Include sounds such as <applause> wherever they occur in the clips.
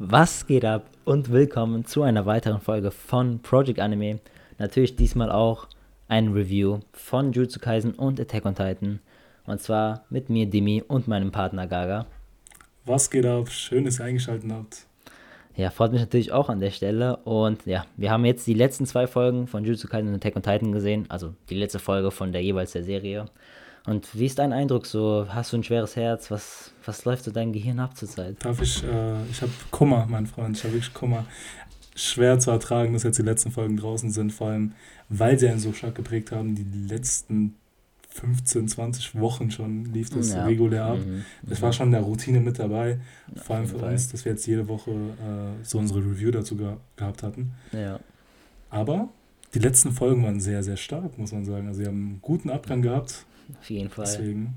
Was geht ab und willkommen zu einer weiteren Folge von Project Anime. Natürlich diesmal auch ein Review von Jujutsu Kaisen und Attack on Titan. Und zwar mit mir, Dimi, und meinem Partner Gaga. Was geht ab? Schön, dass ihr eingeschaltet habt. Ja, freut mich natürlich auch an der Stelle. Und ja, wir haben jetzt die letzten zwei Folgen von Jujutsu Kaisen und Attack on Titan gesehen. Also die letzte Folge von der jeweils der Serie. Und wie ist dein Eindruck so? Hast du ein schweres Herz? Was, was läuft so dein Gehirn ab zurzeit? Darf ich, äh, ich habe Kummer, mein Freund, ich habe wirklich Kummer. Schwer zu ertragen, dass jetzt die letzten Folgen draußen sind, vor allem, weil sie einen so stark geprägt haben. Die letzten 15, 20 Wochen schon lief das ja. regulär ab. Mhm. Das war schon in der Routine mit dabei, ja, vor allem für Fall. uns, dass wir jetzt jede Woche äh, so unsere Review dazu ge gehabt hatten. Ja. Aber die letzten Folgen waren sehr, sehr stark, muss man sagen. Also sie haben einen guten Abgang gehabt auf jeden Fall. Deswegen.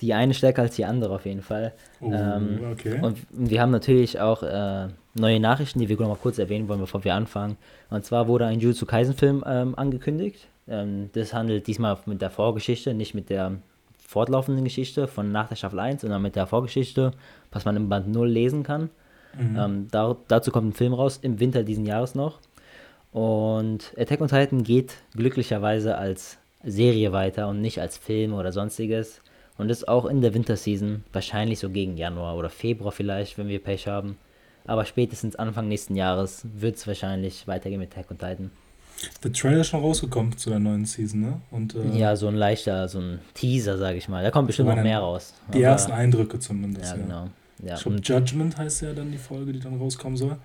Die eine stärker als die andere auf jeden Fall. Oh, ähm, okay. Und wir haben natürlich auch äh, neue Nachrichten, die wir noch mal kurz erwähnen wollen, bevor wir anfangen. Und zwar wurde ein Jujutsu Kaisen-Film ähm, angekündigt. Ähm, das handelt diesmal mit der Vorgeschichte, nicht mit der fortlaufenden Geschichte von nach der Staffel 1, sondern mit der Vorgeschichte, was man im Band 0 lesen kann. Mhm. Ähm, da, dazu kommt ein Film raus, im Winter diesen Jahres noch. Und Attack on Titan geht glücklicherweise als Serie weiter und nicht als Film oder sonstiges. Und ist auch in der Winterseason, wahrscheinlich so gegen Januar oder Februar vielleicht, wenn wir Pech haben. Aber spätestens Anfang nächsten Jahres wird es wahrscheinlich weitergehen mit Tag und Titan. Der Trailer ist schon rausgekommen zu der neuen Season, ne? Und, äh, ja, so ein leichter, so ein Teaser, sag ich mal. Da kommt bestimmt noch mehr raus. Die Aber, ersten Eindrücke zumindest. Ja, genau. Ja. Ich glaube, Judgment heißt ja dann die Folge, die dann rauskommen soll.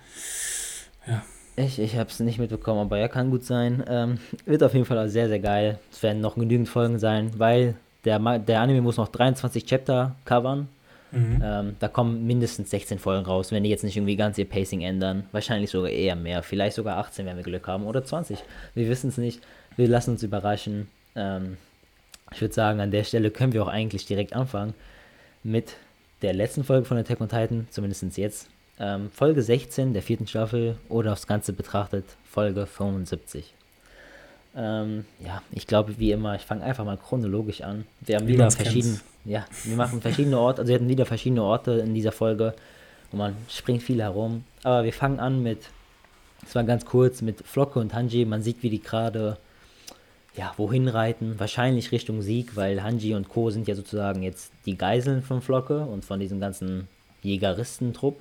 Ja. Ich, ich habe es nicht mitbekommen, aber ja, kann gut sein. Ähm, wird auf jeden Fall sehr, sehr geil. Es werden noch genügend Folgen sein, weil der, der Anime muss noch 23 Chapter covern. Mhm. Ähm, da kommen mindestens 16 Folgen raus, wenn die jetzt nicht irgendwie ganz ihr Pacing ändern. Wahrscheinlich sogar eher mehr. Vielleicht sogar 18, wenn wir Glück haben. Oder 20. Wir wissen es nicht. Wir lassen uns überraschen. Ähm, ich würde sagen, an der Stelle können wir auch eigentlich direkt anfangen mit der letzten Folge von Attack on Titan, zumindest jetzt. Ähm, Folge 16 der vierten Staffel oder aufs Ganze betrachtet Folge 75. Ähm, ja, ich glaube, wie immer, ich fange einfach mal chronologisch an. Wir haben wie wieder verschiedene, ja, wir machen verschiedene Orte, also wir hatten wieder verschiedene Orte in dieser Folge und man springt viel herum. Aber wir fangen an mit, es war ganz kurz, mit Flocke und Hanji. Man sieht, wie die gerade, ja, wohin reiten. Wahrscheinlich Richtung Sieg, weil Hanji und Co. sind ja sozusagen jetzt die Geiseln von Flocke und von diesem ganzen Jägeristentrupp.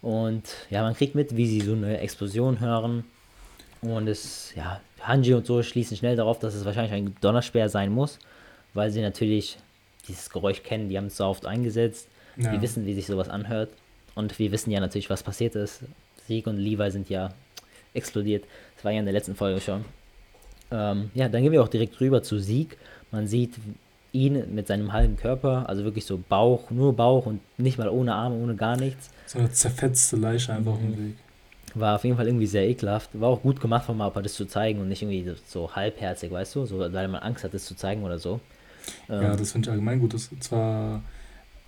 Und ja, man kriegt mit, wie sie so eine Explosion hören. Und es, ja, Hanji und so schließen schnell darauf, dass es wahrscheinlich ein Donnerspeer sein muss, weil sie natürlich dieses Geräusch kennen, die haben es so oft eingesetzt. Ja. Die wissen, wie sich sowas anhört. Und wir wissen ja natürlich, was passiert ist. Sieg und Levi sind ja explodiert. Das war ja in der letzten Folge schon. Ähm, ja, dann gehen wir auch direkt rüber zu Sieg. Man sieht ihn mit seinem halben Körper, also wirklich so Bauch, nur Bauch und nicht mal ohne Arme, ohne gar nichts. So eine zerfetzte Leiche einfach mhm. im Weg. War auf jeden Fall irgendwie sehr ekelhaft. War auch gut gemacht von Mappa, das zu zeigen und nicht irgendwie so halbherzig, weißt du, so, weil man Angst hat, das zu zeigen oder so. Ja, ähm, das finde ich allgemein gut. Das ist zwar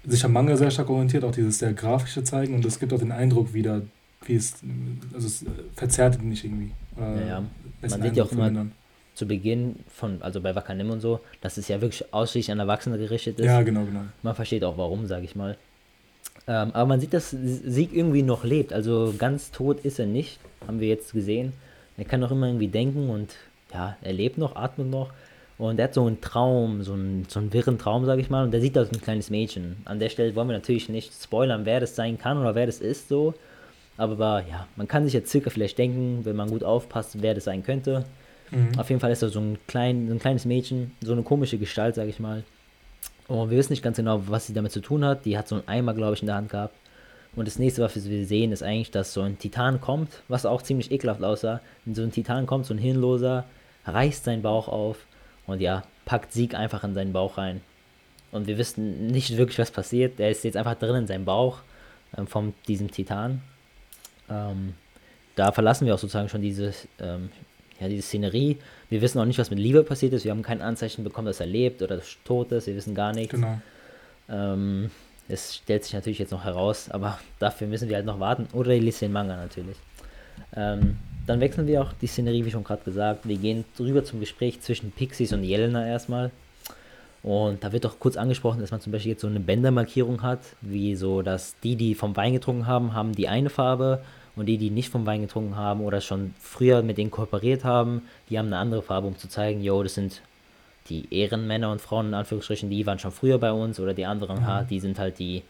sich am Manga sehr stark orientiert, auch dieses sehr grafische Zeigen und es gibt auch den Eindruck wieder, wie es, also es verzerrt nicht irgendwie. Äh, ja, ja. Man sieht ja auch immer, zu Beginn von, also bei Wakanim und so, dass es ja wirklich ausschließlich an Erwachsene gerichtet ist. Ja, genau, genau. Man versteht auch warum, sage ich mal. Ähm, aber man sieht, dass Sieg irgendwie noch lebt. Also ganz tot ist er nicht, haben wir jetzt gesehen. Er kann noch immer irgendwie denken und ja, er lebt noch, atmet noch. Und er hat so einen Traum, so einen, so einen wirren Traum, sage ich mal. Und der sieht aus ein kleines Mädchen. An der Stelle wollen wir natürlich nicht spoilern, wer das sein kann oder wer das ist, so. Aber ja, man kann sich jetzt circa vielleicht denken, wenn man gut aufpasst, wer das sein könnte. Mhm. Auf jeden Fall ist er so ein, klein, so ein kleines Mädchen, so eine komische Gestalt, sage ich mal. Und wir wissen nicht ganz genau, was sie damit zu tun hat. Die hat so einen Eimer, glaube ich, in der Hand gehabt. Und das nächste, was wir sehen, ist eigentlich, dass so ein Titan kommt, was auch ziemlich ekelhaft aussah. Wenn so ein Titan kommt, so ein Hirnloser, reißt seinen Bauch auf und ja, packt Sieg einfach in seinen Bauch rein. Und wir wissen nicht wirklich, was passiert. Er ist jetzt einfach drin in seinem Bauch ähm, von diesem Titan. Ähm, da verlassen wir auch sozusagen schon dieses ähm, ja, diese Szenerie. Wir wissen auch nicht, was mit Liebe passiert ist. Wir haben kein Anzeichen bekommen, dass er lebt oder tot ist. Wir wissen gar nichts. Genau. Ähm, es stellt sich natürlich jetzt noch heraus, aber <laughs> dafür müssen wir halt noch warten. Oder ich lese den Manga natürlich. Ähm, dann wechseln wir auch die Szenerie, wie schon gerade gesagt. Wir gehen rüber zum Gespräch zwischen Pixies und Jelena erstmal. Und da wird auch kurz angesprochen, dass man zum Beispiel jetzt so eine Bändermarkierung hat, wie so, dass die, die vom Wein getrunken haben, haben die eine Farbe und die, die nicht vom Wein getrunken haben oder schon früher mit denen kooperiert haben, die haben eine andere Farbe, um zu zeigen, yo, das sind die Ehrenmänner und Frauen in Anführungsstrichen, die waren schon früher bei uns oder die anderen, mhm. die sind halt die,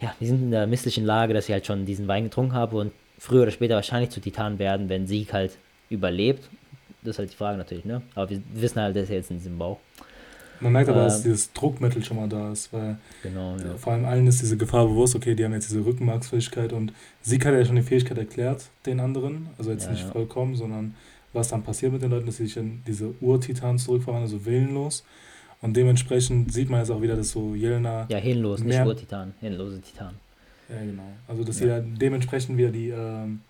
ja, die sind in der misslichen Lage, dass sie halt schon diesen Wein getrunken haben und früher oder später wahrscheinlich zu Titan werden, wenn Sieg halt überlebt. Das ist halt die Frage natürlich, ne? Aber wir wissen halt, dass er jetzt in diesem Bauch. Man merkt aber, ähm, dass dieses Druckmittel schon mal da ist, weil genau, ja. vor allem allen ist diese Gefahr bewusst, okay, die haben jetzt diese Rückenmarksfähigkeit und Sieg hat ja schon die Fähigkeit erklärt, den anderen, also jetzt ja, nicht ja. vollkommen, sondern was dann passiert mit den Leuten, dass sie sich in diese Ur-Titans zurückfahren, also willenlos. Und dementsprechend sieht man jetzt auch wieder, dass so Jelena. Ja, hillenlos, nicht Ur-Titan, hillenlose Titan. Ja, genau. Also, dass ja. sie dementsprechend wieder die. Ähm,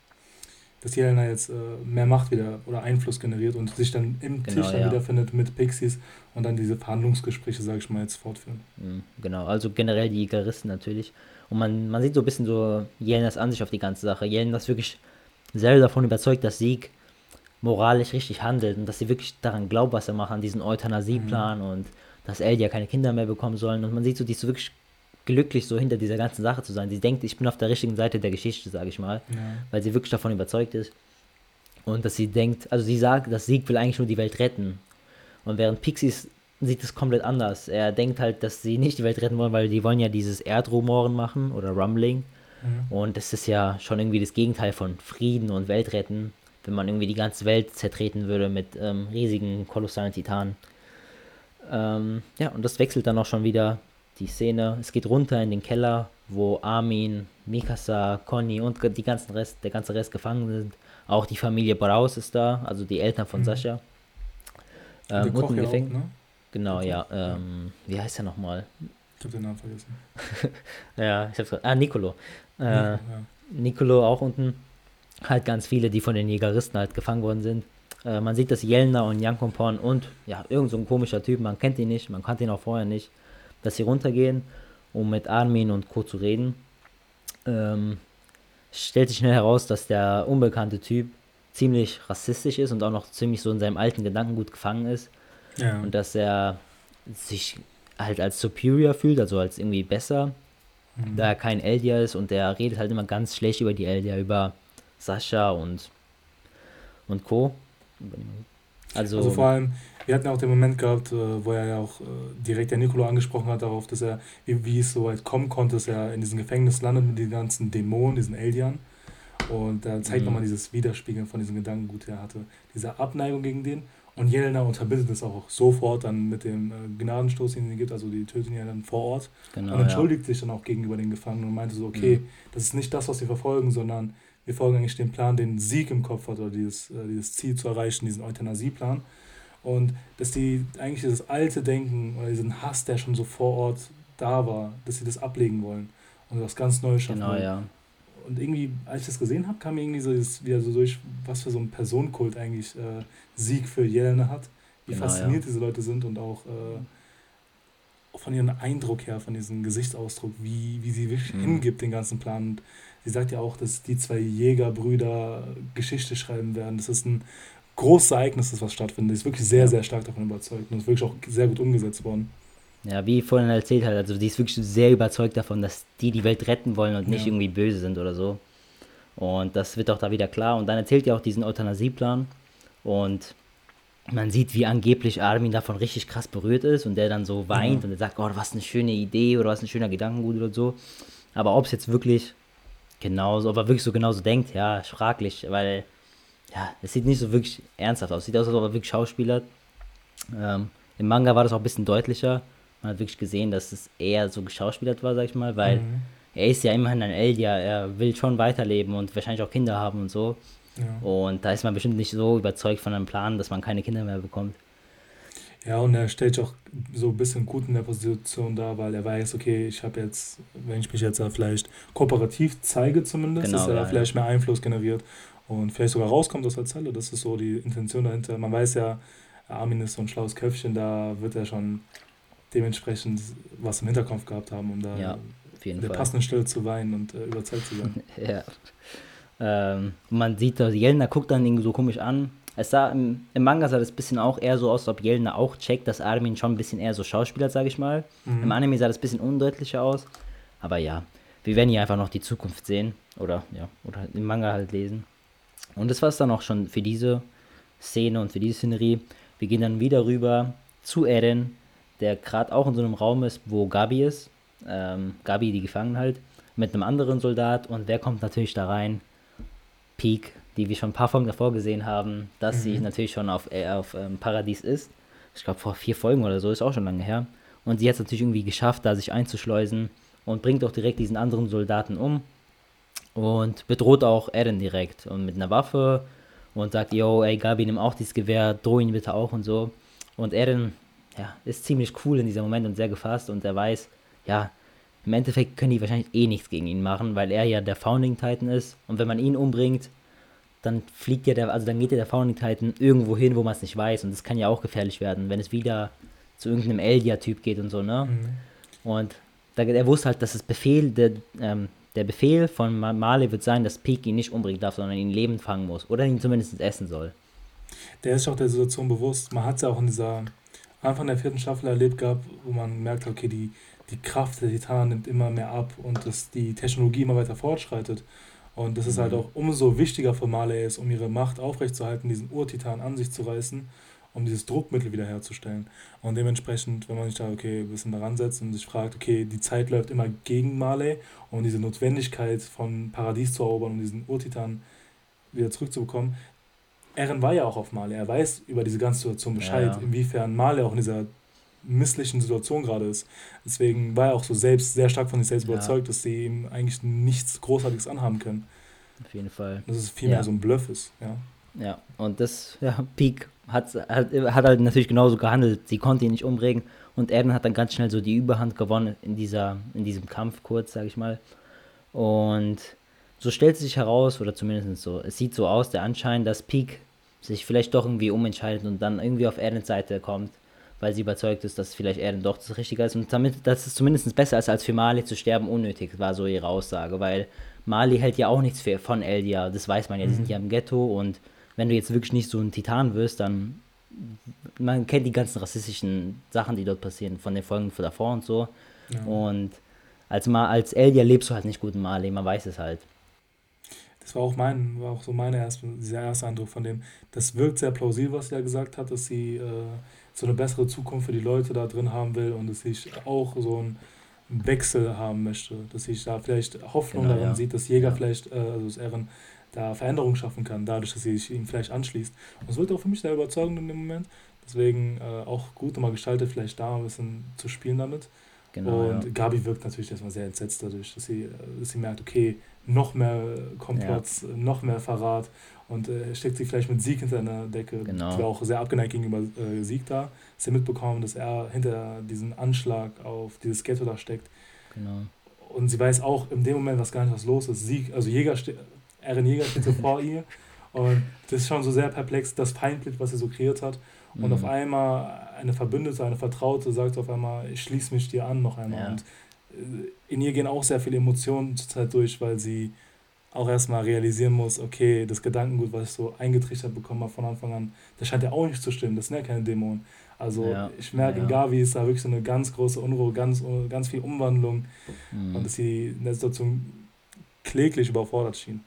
dass Jelena jetzt äh, mehr Macht wieder oder Einfluss generiert und sich dann im genau, Tisch dann ja. wiederfindet mit Pixies und dann diese Verhandlungsgespräche, sage ich mal, jetzt fortführen. Mhm, genau, also generell die Jägeristen natürlich. Und man, man sieht so ein bisschen so Jelenas Ansicht auf die ganze Sache. Jelena ist wirklich selber davon überzeugt, dass Sieg moralisch richtig handelt und dass sie wirklich daran glaubt, was er macht, an diesen Euthanasieplan mhm. und dass Eldia keine Kinder mehr bekommen sollen. Und man sieht so, die ist so wirklich glücklich, so hinter dieser ganzen Sache zu sein. Sie denkt, ich bin auf der richtigen Seite der Geschichte, sage ich mal, ja. weil sie wirklich davon überzeugt ist. Und dass sie denkt, also sie sagt, dass Sieg will eigentlich nur die Welt retten. Und während Pixies sieht es komplett anders. Er denkt halt, dass sie nicht die Welt retten wollen, weil die wollen ja dieses Erdrumoren machen oder Rumbling. Mhm. Und das ist ja schon irgendwie das Gegenteil von Frieden und Weltretten wenn man irgendwie die ganze Welt zertreten würde mit ähm, riesigen, kolossalen Titanen. Ähm, ja, und das wechselt dann auch schon wieder die Szene. Es geht runter in den Keller, wo Armin, Mikasa, Conny und die ganzen Rest, der ganze Rest gefangen sind. Auch die Familie Braus ist da, also die Eltern von mhm. Sascha. Ähm, und im Gefängnis. Ne? Genau, ja. Ähm, wie heißt er nochmal? Ich habe den Namen vergessen. <laughs> ja, ich hab's gerade. Ah, Nicolo. Äh, ja, ja. Nicolo auch unten halt ganz viele, die von den Jägeristen halt gefangen worden sind. Äh, man sieht, dass Jelna und Jankompon und ja, irgend so ein komischer Typ, man kennt ihn nicht, man kannte ihn auch vorher nicht, dass sie runtergehen, um mit Armin und Co. zu reden. Ähm, stellt sich schnell heraus, dass der unbekannte Typ ziemlich rassistisch ist und auch noch ziemlich so in seinem alten Gedankengut gefangen ist. Ja. Und dass er sich halt als superior fühlt, also als irgendwie besser, mhm. da er kein Eldia ist und der redet halt immer ganz schlecht über die Eldia, über Sascha und, und Co. Also, also vor allem, wir hatten ja auch den Moment gehabt, äh, wo er ja auch äh, direkt der Nicolo angesprochen hat darauf, dass er, wie, wie es so weit kommen konnte, dass er in diesem Gefängnis landet mit den ganzen Dämonen, diesen Eldian. Und da zeigt mhm. nochmal dieses Widerspiegeln von diesem Gedankengut, der er hatte. Diese Abneigung gegen den. Und Jelena unterbindet es auch sofort dann mit dem äh, Gnadenstoß, den es gibt, also die töten ja dann vor Ort. Genau, und entschuldigt ja. sich dann auch gegenüber den Gefangenen und meinte so, okay, mhm. das ist nicht das, was sie verfolgen, sondern wir folgen eigentlich dem Plan, den Sieg im Kopf hat oder dieses, dieses Ziel zu erreichen, diesen Euthanasieplan. Und dass die eigentlich dieses alte Denken oder diesen Hass, der schon so vor Ort da war, dass sie das ablegen wollen und was ganz Neues schaffen genau, wollen. Ja. Und irgendwie, als ich das gesehen habe, kam irgendwie so dieses, wieder so durch, was für so ein Personenkult eigentlich äh, Sieg für Jelena hat, wie genau, fasziniert ja. diese Leute sind und auch äh, von ihrem Eindruck her, von diesem Gesichtsausdruck, wie, wie sie wirklich mhm. hingibt, den ganzen Plan. Und sie sagt ja auch, dass die zwei Jägerbrüder Geschichte schreiben werden. Das ist ein großes Ereignis, das was stattfindet. Ist wirklich sehr, sehr stark davon überzeugt und ist wirklich auch sehr gut umgesetzt worden. Ja, wie vorhin erzählt hat, also die ist wirklich sehr überzeugt davon, dass die die Welt retten wollen und nicht ja. irgendwie böse sind oder so. Und das wird auch da wieder klar. Und dann erzählt ihr auch diesen Euthanasieplan. Und man sieht, wie angeblich Armin davon richtig krass berührt ist und der dann so weint ja. und er sagt, oh, was eine schöne Idee oder was ein schöner Gedankengut oder so. Aber ob es jetzt wirklich genauso, ob er wirklich so genauso denkt, ja, fraglich, weil ja, es sieht nicht so wirklich ernsthaft aus. Sieht aus, als ob er wirklich Schauspieler. Ähm, Im Manga war das auch ein bisschen deutlicher. Man hat wirklich gesehen, dass es eher so geschauspielert war, sag ich mal, weil mhm. er ist ja immerhin ein Eldia, er will schon weiterleben und wahrscheinlich auch Kinder haben und so. Ja. Und da ist man bestimmt nicht so überzeugt von einem Plan, dass man keine Kinder mehr bekommt. Ja, und er stellt sich auch so ein bisschen gut in der Position da, weil er weiß, okay, ich habe jetzt, wenn ich mich jetzt vielleicht kooperativ zeige zumindest, genau, dass er ja, vielleicht mehr Einfluss generiert und vielleicht sogar rauskommt aus der Zelle. Das ist so die Intention dahinter. Man weiß ja, Armin ist so ein schlaues Köpfchen, da wird er schon dementsprechend was im Hinterkopf gehabt haben, um da ja, der Fall. passenden Stelle zu weinen und äh, überzeugt zu sein. <laughs> ja. Ähm, man sieht, dass Jelena guckt dann ihn so komisch an Es sah im, im Manga sah das ein bisschen auch eher so aus, als ob Jelena auch checkt, dass Armin schon ein bisschen eher so Schauspieler, sage ich mal. Mhm. Im Anime sah das ein bisschen undeutlicher aus. Aber ja, wir werden hier einfach noch die Zukunft sehen. Oder ja, oder im Manga halt lesen. Und das war es dann auch schon für diese Szene und für diese Szenerie. Wir gehen dann wieder rüber zu Eren, der gerade auch in so einem Raum ist, wo Gabi ist. Ähm, Gabi, die gefangen halt, mit einem anderen Soldat. Und wer kommt natürlich da rein? Peak, die wir schon ein paar Folgen davor gesehen haben, dass mhm. sie natürlich schon auf, äh, auf ähm, Paradies ist. Ich glaube, vor vier Folgen oder so, ist auch schon lange her. Und sie hat es natürlich irgendwie geschafft, da sich einzuschleusen und bringt auch direkt diesen anderen Soldaten um und bedroht auch Eren direkt und mit einer Waffe und sagt, yo, ey Gabi, nimm auch dieses Gewehr, droh ihn bitte auch und so. Und Eren, ja, ist ziemlich cool in diesem Moment und sehr gefasst und er weiß, ja, im Endeffekt können die wahrscheinlich eh nichts gegen ihn machen, weil er ja der Founding Titan ist und wenn man ihn umbringt, dann fliegt ja der, also dann geht ja der Founding Titan irgendwo hin, wo man es nicht weiß und das kann ja auch gefährlich werden, wenn es wieder zu irgendeinem Eldia-Typ geht und so, ne? Mhm. Und da, er wusste halt, dass das Befehl, der, ähm, der Befehl von Marley wird sein, dass Peak ihn nicht umbringen darf, sondern ihn lebend fangen muss. Oder ihn zumindest essen soll. Der ist sich auch der Situation bewusst. Man hat es ja auch in dieser Anfang der vierten Staffel erlebt gehabt, wo man merkt, okay, die, die Kraft der Titanen nimmt immer mehr ab und dass die Technologie immer weiter fortschreitet. Und das ist halt mhm. auch umso wichtiger für Marley ist, um ihre Macht aufrechtzuerhalten, diesen Urtitan an sich zu reißen um dieses Druckmittel wiederherzustellen. Und dementsprechend, wenn man sich da okay, ein bisschen daran setzt und sich fragt, okay, die Zeit läuft immer gegen Marley, um diese Notwendigkeit von Paradies zu erobern, um diesen Urtitan wieder zurückzubekommen. Eren war ja auch auf Marley, er weiß über diese ganze Situation Bescheid, ja, ja. inwiefern Marley auch in dieser misslichen Situation gerade ist. Deswegen war er auch so selbst sehr stark von sich selbst ja. überzeugt, dass sie ihm eigentlich nichts Großartiges anhaben können. Auf jeden Fall. Dass es vielmehr so ein Bluff ist, ja. Ja, und das, ja, Peak hat, hat, hat halt natürlich genauso gehandelt. Sie konnte ihn nicht umbringen und Eren hat dann ganz schnell so die Überhand gewonnen in, dieser, in diesem Kampf kurz, sag ich mal. Und so stellt sich heraus, oder zumindest so, es sieht so aus, der Anschein, dass Peak sich vielleicht doch irgendwie umentscheidet und dann irgendwie auf Erens Seite kommt, weil sie überzeugt ist, dass vielleicht Eren doch das Richtige ist. Und damit, dass es zumindest besser ist, als für Mali zu sterben, unnötig, war so ihre Aussage, weil Mali hält ja auch nichts für, von Eldia, das weiß man ja, die sind mhm. ja im Ghetto und wenn du jetzt wirklich nicht so ein Titan wirst, dann man kennt die ganzen rassistischen Sachen, die dort passieren, von den Folgen von davor und so. Ja. Und als, mal, als Elia lebst du halt nicht gut in Mali, man weiß es halt. Das war auch mein, war auch so meine erste, dieser erste Eindruck von dem. Das wirkt sehr plausibel, was er gesagt hat, dass sie äh, so eine bessere Zukunft für die Leute da drin haben will und dass sie auch so einen Wechsel haben möchte, dass sie da vielleicht Hoffnung genau, darin ja. sieht, dass Jäger ja. vielleicht, äh, also das Ehren, da Veränderungen schaffen kann, dadurch, dass sie sich ihm vielleicht anschließt. Und es wird auch für mich sehr überzeugend in dem Moment. Deswegen äh, auch gut nochmal gestaltet, vielleicht da ein bisschen zu spielen damit. Genau, und ja. Gabi wirkt natürlich erstmal sehr entsetzt dadurch, dass sie, dass sie merkt, okay, noch mehr Komplotts, ja. noch mehr Verrat und äh, steckt sie vielleicht mit Sieg hinter einer Decke. Genau. Sie war auch sehr abgeneigt gegenüber äh, Sieg da. Sie hat mitbekommen, dass er hinter diesem Anschlag auf dieses Ghetto da steckt. Genau. Und sie weiß auch in dem Moment, was gar nicht was los ist. Sieg, also Jäger Eren Jäger steht so vor ihr. Und das ist schon so sehr perplex, das Feindbild, was sie so kreiert hat. Und mhm. auf einmal eine Verbündete, eine Vertraute sagt auf einmal, ich schließe mich dir an noch einmal. Ja. Und äh, in ihr gehen auch sehr viele Emotionen zurzeit durch, weil sie auch erstmal realisieren muss, okay, das Gedankengut, was ich so eingetrichtert bekommen habe von Anfang an, das scheint ja auch nicht zu stimmen, das sind ja keine Dämonen. Also ja. ich merke, ja. in Gavi ist da wirklich so eine ganz große Unruhe, ganz, ganz viel Umwandlung mhm. und dass sie in der Situation kläglich überfordert schien.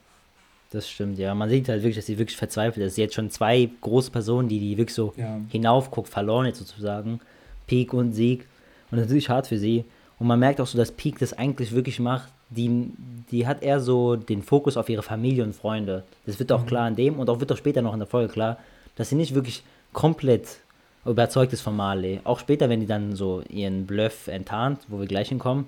Das stimmt, ja. Man sieht halt wirklich, dass sie wirklich verzweifelt ist. Sie hat schon zwei große Personen, die, die wirklich so ja. hinaufguckt, verloren jetzt sozusagen. Peak und Sieg. Und das ist natürlich hart für sie. Und man merkt auch so, dass Peak das eigentlich wirklich macht. Die, die hat eher so den Fokus auf ihre Familie und Freunde. Das wird auch mhm. klar in dem und auch wird auch später noch in der Folge klar, dass sie nicht wirklich komplett überzeugt ist von Marley. Auch später, wenn die dann so ihren Bluff enttarnt, wo wir gleich hinkommen,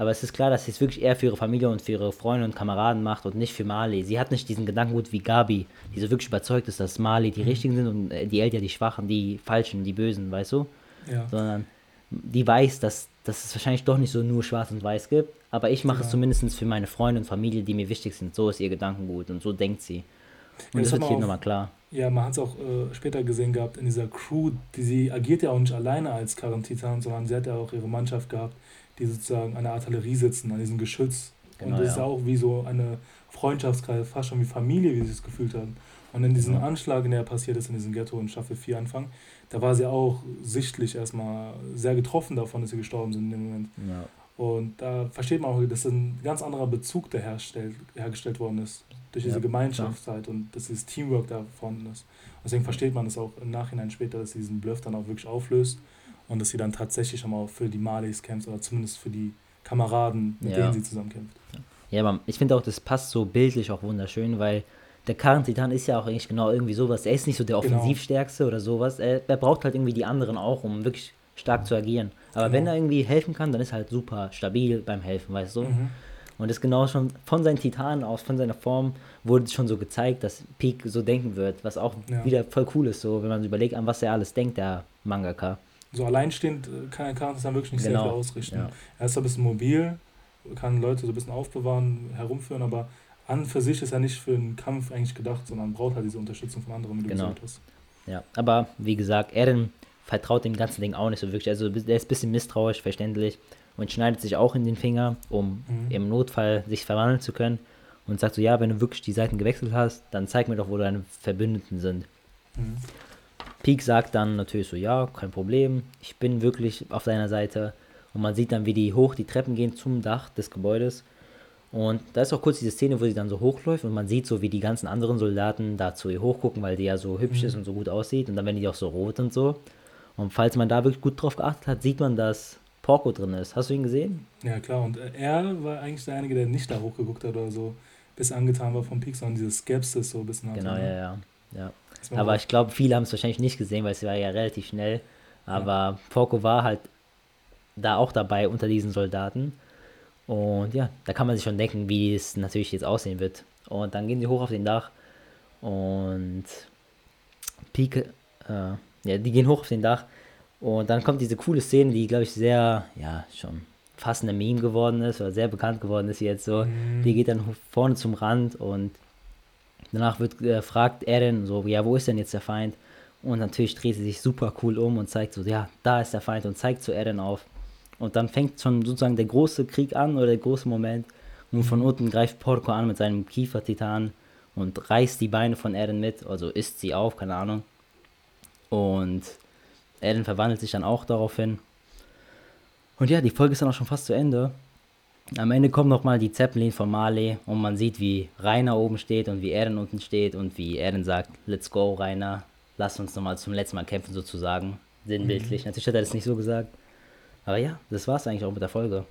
aber es ist klar, dass sie es wirklich eher für ihre Familie und für ihre Freunde und Kameraden macht und nicht für Mali. Sie hat nicht diesen Gedankengut wie Gabi, die so wirklich überzeugt ist, dass Mali die mhm. Richtigen sind und äh, die Eltern die Schwachen, die Falschen, die Bösen, weißt du? Ja. Sondern die weiß, dass, dass es wahrscheinlich doch nicht so nur schwarz und weiß gibt. Aber ich mache genau. es zumindest für meine Freunde und Familie, die mir wichtig sind. So ist ihr Gedankengut und so denkt sie. Und ja, das, das wird hier nochmal klar. Ja, man hat es auch äh, später gesehen gehabt in dieser Crew, die sie agiert ja auch nicht alleine als Karen Titan, sondern sie hat ja auch ihre Mannschaft gehabt, die sozusagen an der Artillerie sitzen, an diesem Geschütz. Genau, und das ja. ist auch wie so eine Freundschaftskreis, fast schon wie Familie, wie sie es gefühlt haben. Und in diesem Anschlag, der passiert ist, in diesem Ghetto in Staffel 4 Anfang, da war sie auch sichtlich erstmal sehr getroffen davon, dass sie gestorben sind in dem Moment. Ja. Und da versteht man auch, dass ein ganz anderer Bezug, der herstellt, hergestellt worden ist, durch diese ja, Gemeinschaftszeit und dass dieses Teamwork da vorhanden ist. Deswegen versteht man es auch im Nachhinein später, dass sie diesen Bluff dann auch wirklich auflöst und dass sie dann tatsächlich schon mal für die Malis kämpft oder zumindest für die Kameraden, mit ja. denen sie zusammen kämpft. Ja, aber ich finde auch, das passt so bildlich auch wunderschön, weil der Karren-Titan ist ja auch eigentlich genau irgendwie sowas. Er ist nicht so der genau. Offensivstärkste genau. oder sowas. Er, er, braucht halt irgendwie die anderen auch, um wirklich stark zu agieren. Aber genau. wenn er irgendwie helfen kann, dann ist er halt super stabil beim Helfen, weißt du? Mhm. Und das genau schon von seinen Titanen aus, von seiner Form, wurde schon so gezeigt, dass Peak so denken wird, was auch ja. wieder voll cool ist, so wenn man überlegt, an was er alles denkt, der Mangaka. So alleinstehend äh, kann er Karren dann wirklich nicht genau. sehr viel ausrichten. Ja. Er ist ein bisschen mobil, kann Leute so ein bisschen aufbewahren, herumführen, aber an für sich ist er nicht für einen Kampf eigentlich gedacht, sondern braucht halt diese Unterstützung von anderen, wie du genau. gesagt hast. Ja, aber wie gesagt, Eren vertraut dem ganzen Ding auch nicht so wirklich. Also der ist ein bisschen misstrauisch, verständlich und schneidet sich auch in den Finger, um mhm. im Notfall sich verwandeln zu können und sagt so, ja, wenn du wirklich die Seiten gewechselt hast, dann zeig mir doch, wo deine Verbündeten sind. Mhm. Peak sagt dann natürlich so, ja, kein Problem, ich bin wirklich auf deiner Seite. Und man sieht dann, wie die hoch die Treppen gehen zum Dach des Gebäudes. Und da ist auch kurz diese Szene, wo sie dann so hochläuft und man sieht so, wie die ganzen anderen Soldaten da zu ihr hochgucken, weil die ja so hübsch mhm. ist und so gut aussieht. Und dann werden die auch so rot und so. Und falls man da wirklich gut drauf geachtet hat, sieht man, dass Porco drin ist. Hast du ihn gesehen? Ja, klar. Und er war eigentlich der Einige, der nicht da hochgeguckt hat oder so, bis angetan war vom Peak, sondern diese Skepsis so ein bisschen Genau, hatte. ja, ja. ja. Aber ich glaube, viele haben es wahrscheinlich nicht gesehen, weil es war ja relativ schnell. Aber ja. Porco war halt da auch dabei unter diesen Soldaten. Und ja, da kann man sich schon denken, wie es natürlich jetzt aussehen wird. Und dann gehen die hoch auf den Dach und Pike, äh, ja, die gehen hoch auf den Dach und dann kommt diese coole Szene, die glaube ich sehr, ja, schon fast eine Meme geworden ist oder sehr bekannt geworden ist jetzt so. Mhm. Die geht dann vorne zum Rand und danach wird äh, fragt Eren so, ja, wo ist denn jetzt der Feind? Und natürlich dreht sie sich super cool um und zeigt so, ja, da ist der Feind und zeigt zu Eren auf. Und dann fängt schon sozusagen der große Krieg an oder der große Moment. Und von unten greift Porco an mit seinem Kiefertitan und reißt die Beine von Eren mit, also isst sie auf, keine Ahnung. Und Eren verwandelt sich dann auch daraufhin. Und ja, die Folge ist dann auch schon fast zu Ende. Am Ende kommt nochmal die Zeppelin von Marley und man sieht, wie Rainer oben steht und wie Eren unten steht und wie Eren sagt, let's go, Rainer, lass uns nochmal zum letzten Mal kämpfen sozusagen. Sinnbildlich. Mhm. Natürlich hat er das nicht so gesagt. Aber ja, das war es eigentlich auch mit der Folge.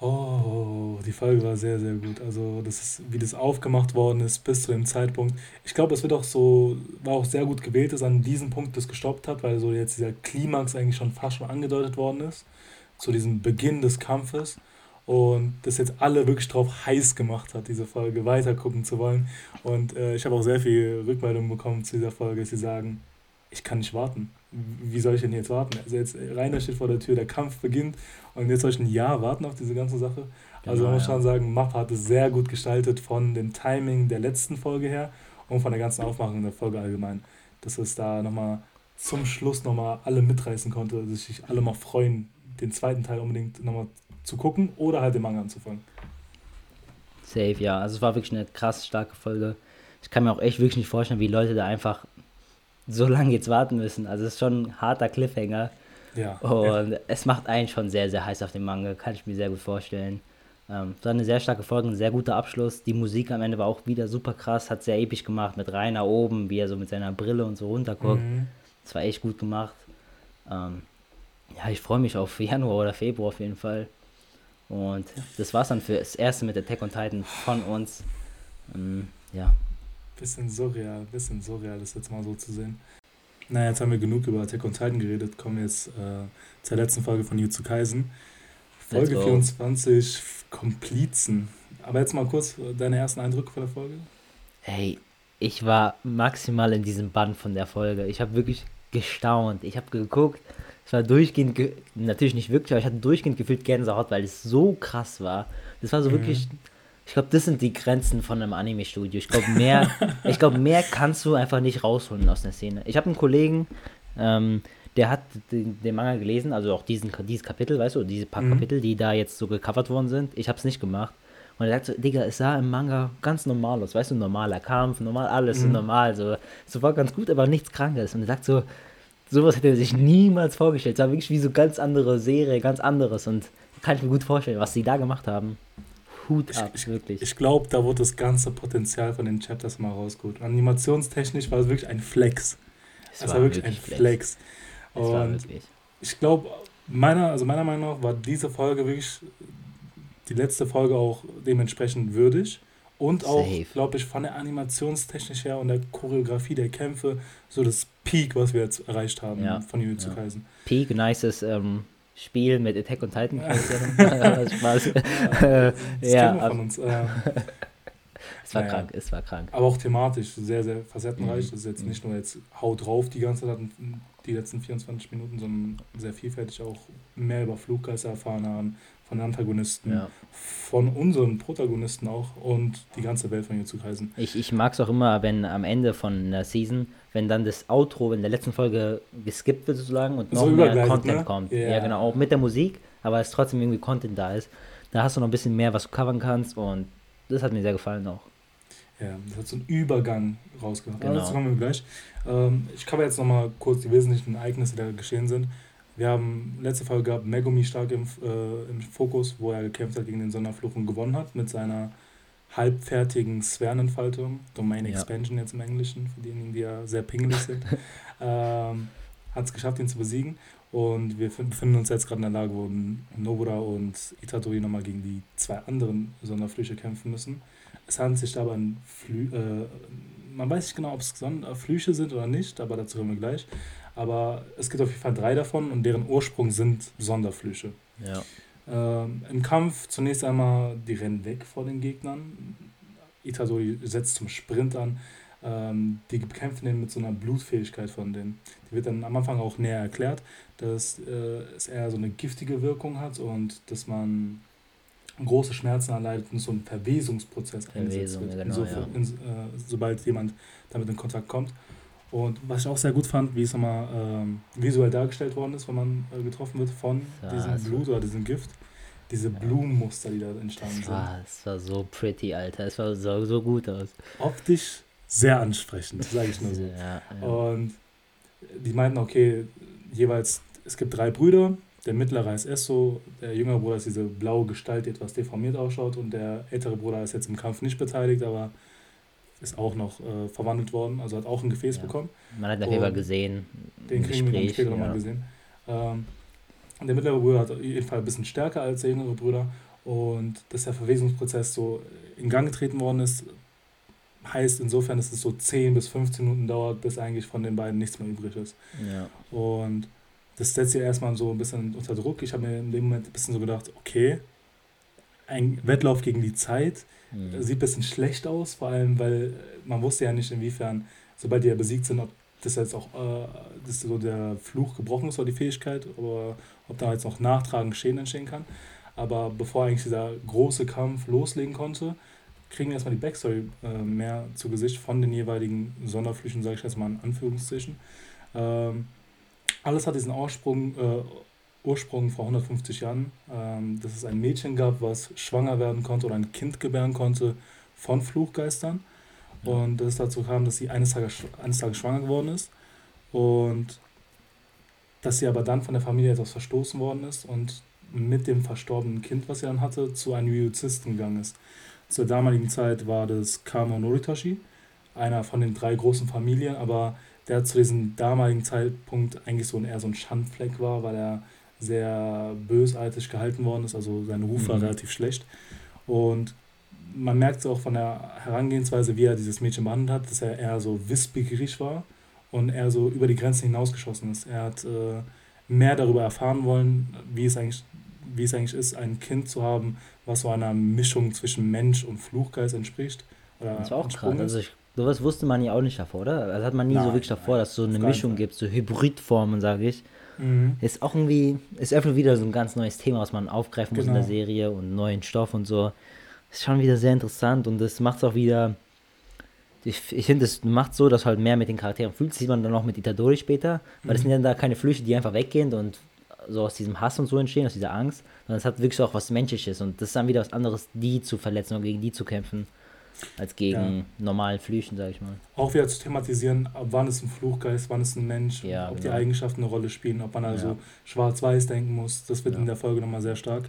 Oh, die Folge war sehr, sehr gut. Also, das ist, wie das aufgemacht worden ist bis zu dem Zeitpunkt. Ich glaube, es wird auch so, war auch sehr gut gewählt, dass an diesem Punkt das gestoppt hat, weil so jetzt dieser Klimax eigentlich schon fast schon angedeutet worden ist. Zu diesem Beginn des Kampfes. Und das jetzt alle wirklich drauf heiß gemacht hat, diese Folge weiter gucken zu wollen. Und äh, ich habe auch sehr viel Rückmeldungen bekommen zu dieser Folge, dass sie sagen, ich kann nicht warten. Wie soll ich denn jetzt warten? Also jetzt Rainer steht vor der Tür, der Kampf beginnt und jetzt soll ich ein Jahr warten auf diese ganze Sache. Genau, also man muss ja. schon sagen, Mappa hat es sehr gut gestaltet von dem Timing der letzten Folge her und von der ganzen Aufmachung der Folge allgemein. Dass es da nochmal zum Schluss nochmal alle mitreißen konnte, dass sich alle mal freuen, den zweiten Teil unbedingt nochmal zu gucken oder halt den Manga anzufangen. Safe, ja. Also es war wirklich eine krass starke Folge. Ich kann mir auch echt wirklich nicht vorstellen, wie Leute da einfach so lange jetzt warten müssen. Also es ist schon ein harter Cliffhanger. Ja. Und ja. es macht einen schon sehr, sehr heiß auf den Manga, kann ich mir sehr gut vorstellen. Ähm, es war eine sehr starke Folge, ein sehr guter Abschluss. Die Musik am Ende war auch wieder super krass, hat sehr episch gemacht mit Rainer oben, wie er so mit seiner Brille und so runterguckt. Mhm. Das war echt gut gemacht. Ähm, ja, ich freue mich auf Januar oder Februar auf jeden Fall. Und das war's dann für das erste mit Attack on Titan von uns. Ähm, ja, bisschen surreal, bisschen surreal, das jetzt mal so zu sehen. Naja, jetzt haben wir genug über Attack on Titan geredet. Kommen wir jetzt äh, zur letzten Folge von Jutsu Kaisen. Folge 24, Komplizen. Aber jetzt mal kurz deine ersten Eindrücke von der Folge. Hey, ich war maximal in diesem Band von der Folge. Ich habe wirklich gestaunt. Ich habe geguckt. Ich war durchgehend, ge natürlich nicht wirklich, aber ich hatte durchgehend gefühlt Gänsehaut, weil es so krass war. Das war so mhm. wirklich ich glaube, das sind die Grenzen von einem Anime-Studio. Ich glaube, mehr, <laughs> ich mehr kannst du einfach nicht rausholen aus der Szene. Ich habe einen Kollegen, ähm, der hat den, den, Manga gelesen, also auch diesen, dieses Kapitel, weißt du, diese paar mhm. Kapitel, die da jetzt so gecovert worden sind. Ich habe es nicht gemacht. Und er sagt so, Digga, es sah im Manga ganz normal aus, weißt du, normaler Kampf, normal, alles mhm. normal, so, so war ganz gut, aber nichts Krankes. Und er sagt so, sowas hätte er sich niemals vorgestellt. Es war wirklich wie so ganz andere Serie, ganz anderes und kann ich mir gut vorstellen, was sie da gemacht haben. Hut ab, ich, wirklich. Ich glaube, da wurde das ganze Potenzial von den Chapters mal rausgeholt. Animationstechnisch war es wirklich ein Flex. Es, war, war, wirklich ein Flex. Flex. Und ich glaube, meiner, also meiner Meinung nach war diese Folge wirklich die letzte Folge auch dementsprechend würdig. Und auch, glaube ich, von der Animationstechnik her und der Choreografie der Kämpfe so das Peak, was wir jetzt erreicht haben ja. von Jujutsu ja. Kaisen. Peak, nices ähm, Spiel mit Attack on Titan. <laughs> Spaß. ja, ja von uns. Äh, <laughs> es war naja. krank, es war krank. Aber auch thematisch sehr, sehr facettenreich. Mhm. Das ist jetzt nicht nur jetzt Haut drauf die ganze Zeit, die letzten 24 Minuten, sondern sehr vielfältig auch mehr über Fluggeister erfahren haben, von Antagonisten, ja. von unseren Protagonisten auch und die ganze Welt von zu Kaisen. Ich, ich mag es auch immer, wenn am Ende von einer Season, wenn dann das Outro in der letzten Folge geskippt wird sozusagen und noch so mehr Content ne? kommt. Yeah. Ja, genau, auch mit der Musik, aber es trotzdem irgendwie Content da ist. Da hast du noch ein bisschen mehr, was du covern kannst und das hat mir sehr gefallen auch. Ja, das hat so einen Übergang rausgemacht. Genau. Dazu kommen wir gleich. Ähm, ich cover jetzt nochmal kurz die wesentlichen Ereignisse, die da geschehen sind. Wir haben letzte Folge gehabt Megumi stark im, äh, im Fokus, wo er gekämpft hat gegen den Sonderfluch und gewonnen hat mit seiner halbfertigen Sphärenentfaltung, Domain ja. Expansion jetzt im Englischen, für diejenigen, die ja sehr pingelig sind. <laughs> ähm, hat es geschafft, ihn zu besiegen. Und wir befinden uns jetzt gerade in der Lage, wo Nobura und Itadori nochmal gegen die zwei anderen Sonderflüche kämpfen müssen. Es handelt sich dabei an Flü äh, man weiß nicht genau, ob es Flüche sind oder nicht, aber dazu kommen wir gleich. Aber es gibt auf jeden Fall drei davon und deren Ursprung sind Sonderflüche. Ja. Ähm, Im Kampf zunächst einmal, die rennen weg vor den Gegnern. Itadori setzt zum Sprint an. Ähm, die bekämpfen den mit so einer Blutfähigkeit von denen. Die wird dann am Anfang auch näher erklärt, dass äh, es eher so eine giftige Wirkung hat und dass man große Schmerzen erleidet und so ein Verwesungsprozess Verwesung, eingesetzt wird, genau, ja. in, äh, sobald jemand damit in Kontakt kommt. Und was ich auch sehr gut fand, wie es nochmal ähm, visuell dargestellt worden ist, wenn man äh, getroffen wird von ja, diesem also Blut oder diesem Gift. Diese ja. Blumenmuster, die da entstanden das war, sind. Es war so pretty, Alter. Es war so, so gut aus. Optisch sehr ansprechend, sage ich nur so. <laughs> Ja, Und die meinten, okay, jeweils, es gibt drei Brüder. Der mittlere ist Esso, der jüngere Bruder ist diese blaue Gestalt, die etwas deformiert ausschaut. Und der ältere Bruder ist jetzt im Kampf nicht beteiligt, aber ist auch noch äh, verwandelt worden, also hat auch ein Gefäß ja. bekommen. Man hat auf jeden Fall gesehen. Den kriegen wir später ja. nochmal gesehen. Ähm, der mittlere Bruder hat auf jeden Fall ein bisschen stärker als der jüngere Bruder und dass der Verwesungsprozess so in Gang getreten worden ist, heißt insofern, dass es so 10 bis 15 Minuten dauert, bis eigentlich von den beiden nichts mehr übrig ist. Ja. Und das setzt ja erstmal so ein bisschen unter Druck. Ich habe mir in dem Moment ein bisschen so gedacht, okay, ein Wettlauf gegen die Zeit, Mhm. Sieht ein bisschen schlecht aus, vor allem, weil man wusste ja nicht, inwiefern, sobald die ja besiegt sind, ob das jetzt auch äh, das so der Fluch gebrochen ist oder die Fähigkeit, aber ob da jetzt noch nachtragend Schäden entstehen kann. Aber bevor eigentlich dieser große Kampf loslegen konnte, kriegen wir erstmal die Backstory äh, mehr zu Gesicht von den jeweiligen Sonderflüchen, sage ich jetzt mal in Anführungszeichen. Ähm, alles hat diesen Ursprung, äh, Ursprung vor 150 Jahren, ähm, dass es ein Mädchen gab, was schwanger werden konnte oder ein Kind gebären konnte von Fluchgeistern. Ja. Und dass es dazu kam, dass sie eines Tages, eines Tages schwanger geworden ist. Und dass sie aber dann von der Familie etwas verstoßen worden ist und mit dem verstorbenen Kind, was sie dann hatte, zu einem Jujuzisten gegangen ist. Zur damaligen Zeit war das Kamo Noritashi, einer von den drei großen Familien, aber der zu diesem damaligen Zeitpunkt eigentlich so ein, eher so ein Schandfleck war, weil er sehr bösartig gehalten worden ist, also sein Ruf war mhm. relativ schlecht. Und man merkt es auch von der Herangehensweise, wie er dieses Mädchen behandelt hat, dass er eher so wissbegierig war und er so über die Grenzen hinausgeschossen ist. Er hat äh, mehr darüber erfahren wollen, wie es eigentlich wie es eigentlich ist, ein Kind zu haben, was so einer Mischung zwischen Mensch und Fluchgeist entspricht. Oder das war auch krass. Also ich, sowas wusste man ja auch nicht davor, oder? Das hat man nie nein, so wirklich davor, nein, dass es so eine Mischung gibt, so Hybridformen, sage ich. Mhm. Ist auch irgendwie, ist öffnet wieder so ein ganz neues Thema, was man aufgreifen muss in der genau. Serie und neuen Stoff und so. Ist schon wieder sehr interessant und das macht es auch wieder. Ich, ich finde, es macht so, dass halt mehr mit den Charakteren fühlt. Das sieht man dann auch mit Itadori später, weil mhm. das sind ja da keine Flüche, die einfach weggehen und so aus diesem Hass und so entstehen, aus dieser Angst, sondern es hat wirklich auch was Menschliches und das ist dann wieder was anderes, die zu verletzen und gegen die zu kämpfen, als gegen ja. normalen Flüchen, sag ich mal. Auch wieder zu thematisieren, ab wann ist ein Fluchgeist, wann ist ein Mensch, ja, ob genau. die Eigenschaften eine Rolle spielen, ob man also ja. schwarz-weiß denken muss, das wird in der Folge nochmal sehr stark.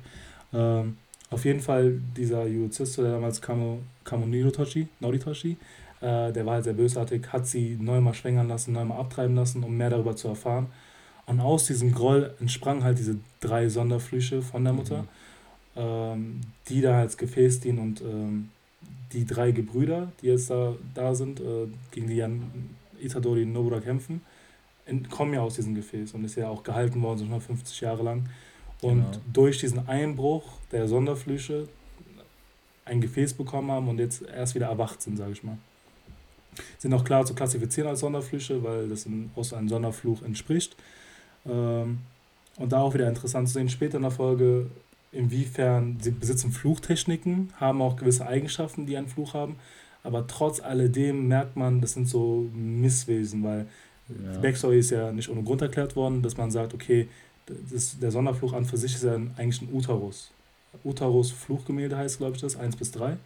Ähm, auf jeden Fall dieser Yuzisto, der damals Kamo, Kamo Noritoshi, Noritoshi äh, der war halt sehr bösartig, hat sie neunmal schwängern lassen, neunmal abtreiben lassen, um mehr darüber zu erfahren. Und aus diesem Groll entsprangen halt diese drei Sonderflüche von der Mutter, mhm. ähm, die da als Gefäß dienen und ähm, die drei Gebrüder, die jetzt da, da sind, äh, gegen die Jan Itadori und Nobura kämpfen, kommen ja aus diesem Gefäß und ist ja auch gehalten worden, so 150 Jahre lang. Und genau. durch diesen Einbruch der Sonderflüche ein Gefäß bekommen haben und jetzt erst wieder erwacht sind, sage ich mal sind auch klar zu klassifizieren als Sonderflüche, weil das aus einem Sonderfluch entspricht. Ähm, und da auch wieder interessant zu sehen, später in der Folge, inwiefern sie besitzen Fluchtechniken, haben auch gewisse Eigenschaften, die einen Fluch haben, aber trotz alledem merkt man, das sind so Misswesen, weil ja. die Backstory ist ja nicht ohne Grund erklärt worden, dass man sagt, okay, das, der Sonderfluch an für sich ist ja eigentlich ein Uterus. Uterus Fluchgemälde heißt, glaube ich, das, 1 bis 3,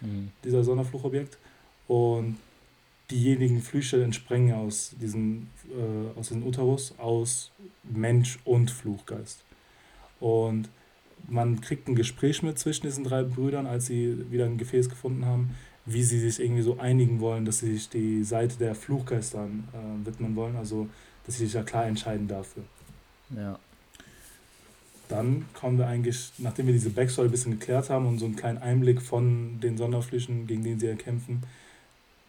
mhm. dieser Sonderfluchobjekt. Und diejenigen Flüche entspringen aus diesem, äh, aus diesem Uterus, aus Mensch und Fluchgeist. Und man kriegt ein Gespräch mit zwischen diesen drei Brüdern, als sie wieder ein Gefäß gefunden haben, wie sie sich irgendwie so einigen wollen, dass sie sich die Seite der Fluchgeister äh, widmen wollen, also dass sie sich ja klar entscheiden dafür. Ja. Dann kommen wir eigentlich, nachdem wir diese Backstory ein bisschen geklärt haben und so einen kleinen Einblick von den Sonderflüchen, gegen die sie erkämpfen,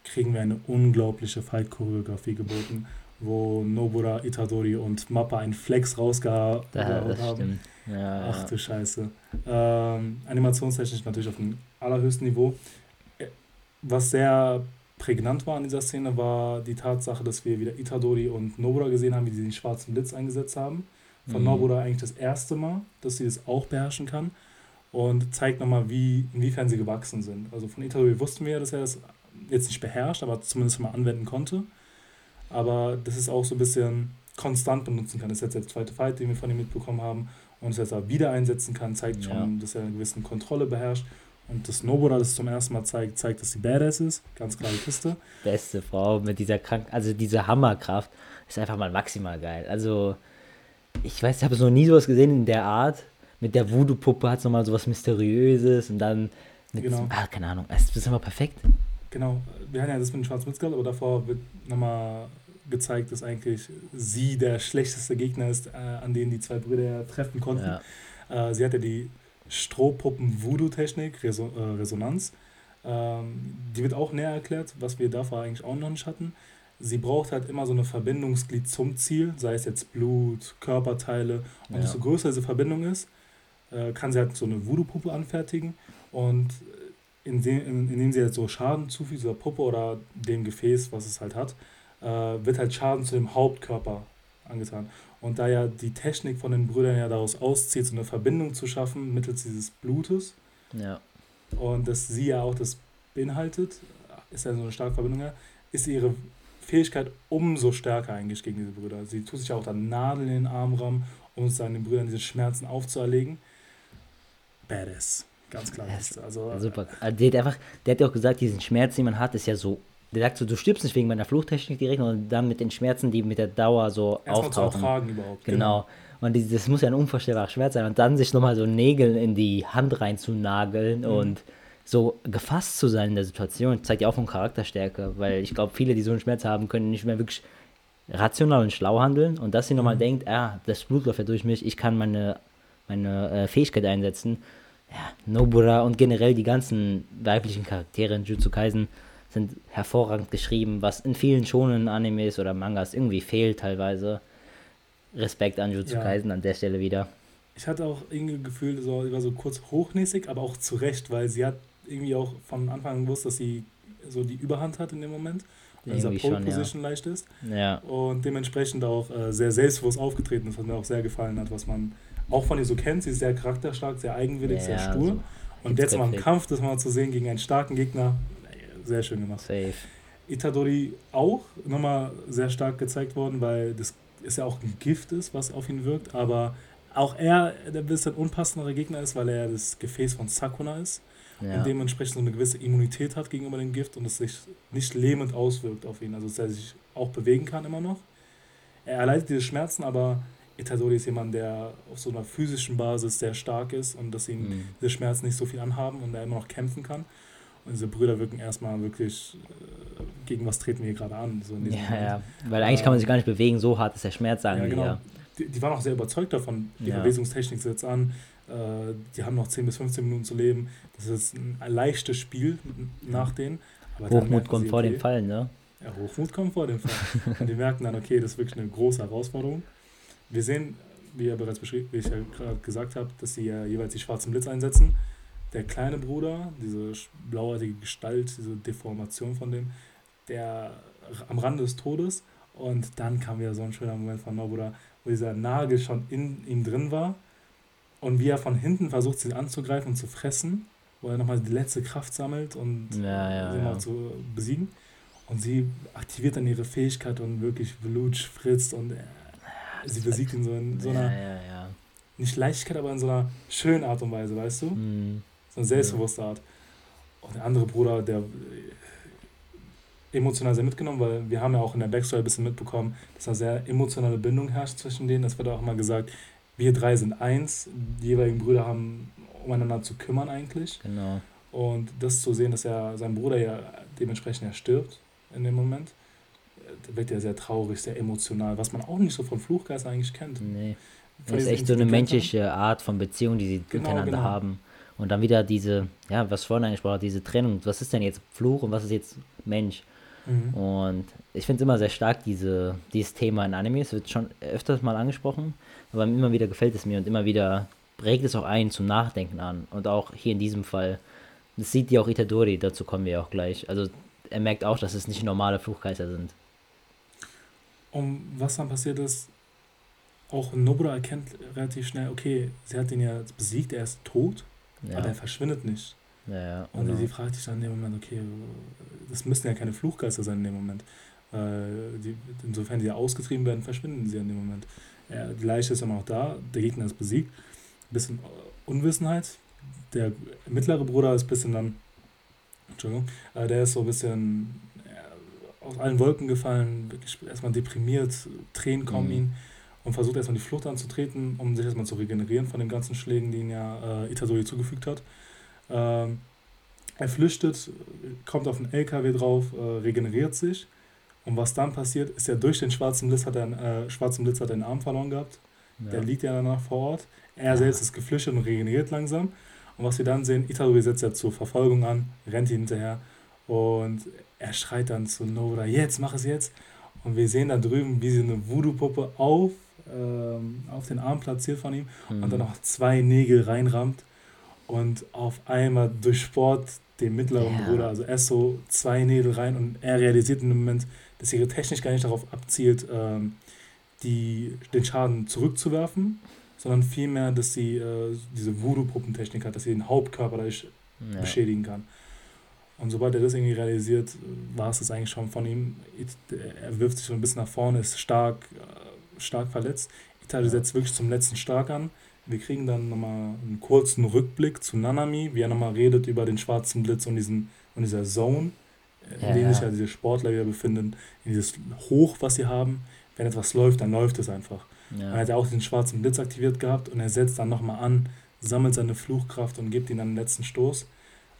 kriegen wir eine unglaubliche Fight-Choreografie geboten, wo Nobura, Itadori und Mappa einen Flex rausgehauen haben. Ja, Ach du Scheiße. Ähm, animationstechnisch natürlich auf dem allerhöchsten Niveau. Äh, was sehr prägnant war in dieser Szene, war die Tatsache, dass wir wieder Itadori und Nobura gesehen haben, wie sie den schwarzen Blitz eingesetzt haben. Von mhm. Nobura eigentlich das erste Mal, dass sie das auch beherrschen kann. Und zeigt nochmal, wie, inwiefern sie gewachsen sind. Also von Itadori wussten wir, dass er das jetzt nicht beherrscht, aber zumindest mal anwenden konnte. Aber das ist auch so ein bisschen konstant benutzen kann. Das ist jetzt der zweite Fight, den wir von ihm mitbekommen haben. Und es jetzt auch wieder einsetzen kann, zeigt schon, ja. dass er eine gewisse Kontrolle beherrscht. Und das Nobura, das zum ersten Mal zeigt, zeigt, dass sie Badass ist. Ganz klare Kiste. Beste Frau mit dieser Krank also diese Hammerkraft ist einfach mal maximal geil. Also, ich weiß, ich habe so nie sowas gesehen in der Art. Mit der Voodoo-Puppe hat es nochmal sowas Mysteriöses und dann mit, genau. ah, keine Ahnung, es ist immer perfekt. Genau, wir hatten ja das mit dem Schwarzmutzgard, aber davor wird nochmal gezeigt, dass eigentlich sie der schlechteste Gegner ist, äh, an den die zwei Brüder treffen konnten. Ja. Äh, sie hatte die Strohpuppen-Voodoo-Technik, Reso äh, Resonanz. Ähm, die wird auch näher erklärt, was wir davor eigentlich auch noch nicht hatten. Sie braucht halt immer so eine Verbindungsglied zum Ziel, sei es jetzt Blut, Körperteile. Und ja. desto größer diese Verbindung ist, äh, kann sie halt so eine Voodoo-Puppe anfertigen. Und indem, indem sie halt so Schaden zufügt, dieser Puppe oder dem Gefäß, was es halt hat, äh, wird halt Schaden zu dem Hauptkörper angetan. Und da ja die Technik von den Brüdern ja daraus auszieht, so eine Verbindung zu schaffen mittels dieses Blutes, ja. und dass sie ja auch das beinhaltet, ist ja so eine starke Verbindung, ist ihre Fähigkeit umso stärker eigentlich gegen diese Brüder. Sie tut sich auch dann Nadeln in den Armraum, um seinen Brüdern diese Schmerzen aufzuerlegen. Badass. Ganz klar. Also, super. Also der, hat einfach, der hat ja auch gesagt, diesen Schmerz, den man hat, ist ja so. Der sagt so, du stirbst nicht wegen meiner Fluchtechnik direkt, sondern dann mit den Schmerzen, die mit der Dauer so Erst auftauchen. Zu ertragen überhaupt. Genau. genau. Und das muss ja ein unvorstellbarer Schmerz sein. Und dann sich nochmal so Nägel in die Hand reinzunageln mhm. und so gefasst zu sein in der Situation, zeigt ja auch von Charakterstärke. Weil ich glaube, viele, die so einen Schmerz haben, können nicht mehr wirklich rational und schlau handeln. Und dass sie nochmal mhm. denkt, ah, das Blut läuft ja durch mich, ich kann meine, meine äh, Fähigkeit einsetzen ja, Nobura und generell die ganzen weiblichen Charaktere in Jutsu Kaisen sind hervorragend geschrieben, was in vielen schonen Animes oder Mangas irgendwie fehlt teilweise. Respekt an Jutsu ja. Kaisen an der Stelle wieder. Ich hatte auch irgendwie Gefühl, so, sie war so kurz hochnäsig, aber auch zu Recht, weil sie hat irgendwie auch von Anfang an gewusst, dass sie so die Überhand hat in dem Moment. Und dieser Pole Position ja. leicht ist. Ja. Und dementsprechend auch äh, sehr selbstbewusst aufgetreten ist, was mir auch sehr gefallen hat, was man auch von ihr so kennt. Sie ist sehr charakterstark, sehr eigenwillig, ja, sehr stur. Also, und jetzt mal im Kampf, das mal zu sehen gegen einen starken Gegner, sehr schön gemacht. Safe. Itadori auch nochmal sehr stark gezeigt worden, weil das ist ja auch ein Gift ist, was auf ihn wirkt, aber auch er der bisschen unpassendere Gegner ist, weil er das Gefäß von Sakuna ist ja. und dementsprechend so eine gewisse Immunität hat gegenüber dem Gift und es sich nicht lähmend auswirkt auf ihn. Also dass er sich auch bewegen kann immer noch. Er erleidet diese Schmerzen, aber Itadori ist jemand, der auf so einer physischen Basis sehr stark ist und dass ihn mhm. diese Schmerzen nicht so viel anhaben und er immer noch kämpfen kann. Und diese Brüder wirken erstmal wirklich, äh, gegen was treten wir hier gerade an? So ja, Moment. ja, weil eigentlich äh, kann man sich gar nicht bewegen, so hart ist der Schmerz, sagen ja, genau. Ja. Die, die, waren auch sehr überzeugt davon, die ja. Bewegungstechnik setzt an, äh, die haben noch 10 bis 15 Minuten zu leben, das ist ein leichtes Spiel nach denen. Hochmut kommt sie, vor okay, dem Fall, ne? Ja, Hochmut kommt vor dem Fall. und die merken dann, okay, das ist wirklich eine große Herausforderung. Wir sehen, wie, ja bereits beschrieben, wie ich ja gerade gesagt habe, dass sie ja jeweils die schwarzen Blitz einsetzen der kleine Bruder, diese blauartige Gestalt, diese Deformation von dem, der am Rande des Todes. Und dann kam wieder so ein schöner Moment von Nobura, wo dieser Nagel schon in ihm drin war und wie er von hinten versucht, sie anzugreifen und zu fressen, wo er nochmal die letzte Kraft sammelt und ja, ja, sie ja. zu besiegen. Und sie aktiviert dann ihre Fähigkeit und wirklich Blut spritzt und sie besiegt ihn so in so einer, nicht Leichtigkeit, aber in so einer schönen Art und Weise, weißt du? Mhm. So eine selbstbewusste Art. Und der andere Bruder, der äh, emotional sehr mitgenommen, weil wir haben ja auch in der Backstory ein bisschen mitbekommen, dass eine sehr emotionale Bindung herrscht zwischen denen. Das wird auch immer gesagt, wir drei sind eins, die jeweiligen Brüder haben umeinander zu kümmern eigentlich. Genau. Und das zu sehen, dass er sein Bruder ja dementsprechend ja stirbt in dem Moment, da wird er sehr traurig, sehr emotional, was man auch nicht so von Fluchgeist eigentlich kennt. Nee. Das ist echt so eine menschliche Art von Beziehung, die sie genau, miteinander genau. haben. Und dann wieder diese, ja, was vorhin angesprochen diese Trennung. Was ist denn jetzt Fluch und was ist jetzt Mensch? Mhm. Und ich finde es immer sehr stark, diese, dieses Thema in Anime. Es wird schon öfters mal angesprochen, aber immer wieder gefällt es mir und immer wieder regt es auch ein zum Nachdenken an. Und auch hier in diesem Fall, das sieht ja auch Itadori, dazu kommen wir auch gleich. Also er merkt auch, dass es nicht normale Fluchgeister sind. Und was dann passiert ist, auch Nobura erkennt relativ schnell, okay, sie hat ihn ja besiegt, er ist tot. Ja. Aber der verschwindet nicht. Ja, und genau. sie fragt sich dann in dem Moment, okay, das müssen ja keine Fluchgeister sein in dem Moment. Äh, die, insofern die ja ausgetrieben werden, verschwinden sie in dem Moment. Ja, die Leiche ist immer noch da, der Gegner ist besiegt. Ein bisschen Unwissenheit. Der mittlere Bruder ist ein bisschen dann, Entschuldigung, äh, der ist so ein bisschen aus allen Wolken gefallen, wirklich erstmal deprimiert, Tränen kommen mhm. ihn und versucht erstmal die Flucht anzutreten, um sich erstmal zu regenerieren von den ganzen Schlägen, die ihn ja äh, Itadori zugefügt hat. Ähm, er flüchtet, kommt auf den LKW drauf, äh, regeneriert sich. Und was dann passiert, ist ja durch den schwarzen Blitz hat er einen, äh, schwarzen Blitz hat er einen Arm verloren gehabt. Ja. Der liegt ja danach vor Ort. Er ja. selbst ist geflüchtet und regeneriert langsam. Und was wir dann sehen, Itadori setzt ja zur Verfolgung an, rennt ihn hinterher und er schreit dann zu Nora, jetzt, mach es jetzt. Und wir sehen da drüben, wie sie eine Voodoo-Puppe auf ähm, auf den Arm platziert von ihm mhm. und dann noch zwei Nägel reinrammt und auf einmal durchsport den mittleren ja. Bruder, also erst so zwei Nägel rein und er realisiert in dem Moment, dass ihre Technik gar nicht darauf abzielt, ähm, die, den Schaden zurückzuwerfen, sondern vielmehr, dass sie äh, diese Voodoo-Puppentechnik hat, dass sie den Hauptkörper dadurch ja. beschädigen kann. Und sobald er das irgendwie realisiert, war es das eigentlich schon von ihm. Er wirft sich so ein bisschen nach vorne, ist stark, stark verletzt. Italien setzt wirklich zum letzten stark an. Wir kriegen dann nochmal einen kurzen Rückblick zu Nanami, wie er nochmal redet über den schwarzen Blitz und, diesen, und dieser Zone, in ja, dem sich ja diese Sportler wieder befinden, in dieses Hoch, was sie haben. Wenn etwas läuft, dann läuft es einfach. Ja. Er hat ja auch den schwarzen Blitz aktiviert gehabt und er setzt dann nochmal an, sammelt seine Fluchkraft und gibt ihm dann den letzten Stoß.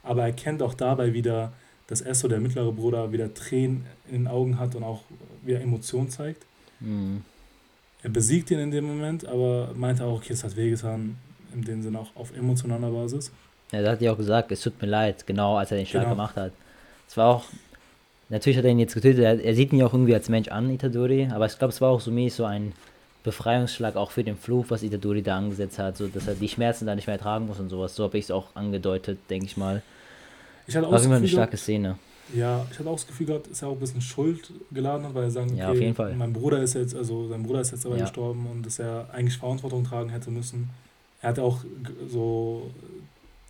Aber er kennt auch dabei wieder, dass Esso, der mittlere Bruder, wieder Tränen in den Augen hat und auch wieder Emotionen zeigt. Mhm. Er besiegt ihn in dem Moment, aber meinte auch, okay, es hat wehgetan, in dem Sinne auch auf emotionaler Basis. Ja, er hat ja auch gesagt, es tut mir leid, genau als er den Schlag genau. gemacht hat. Es war auch, natürlich hat er ihn jetzt getötet, er, er, sieht ihn ja auch irgendwie als Mensch an, Itadori, aber ich glaube, es war auch so mäßig so ein Befreiungsschlag auch für den Fluch, was Itadori da angesetzt hat, so dass er die Schmerzen da nicht mehr ertragen muss und sowas. So habe ich es auch angedeutet, denke ich mal. Ich hatte auch war immer eine starke Szene. Ja, ich hatte auch das Gefühl gehabt, dass er auch ein bisschen Schuld geladen hat, weil er sagen, ja, okay, mein Bruder ist jetzt, also sein Bruder ist jetzt aber ja. gestorben und dass er eigentlich Verantwortung tragen hätte müssen. Er hatte auch so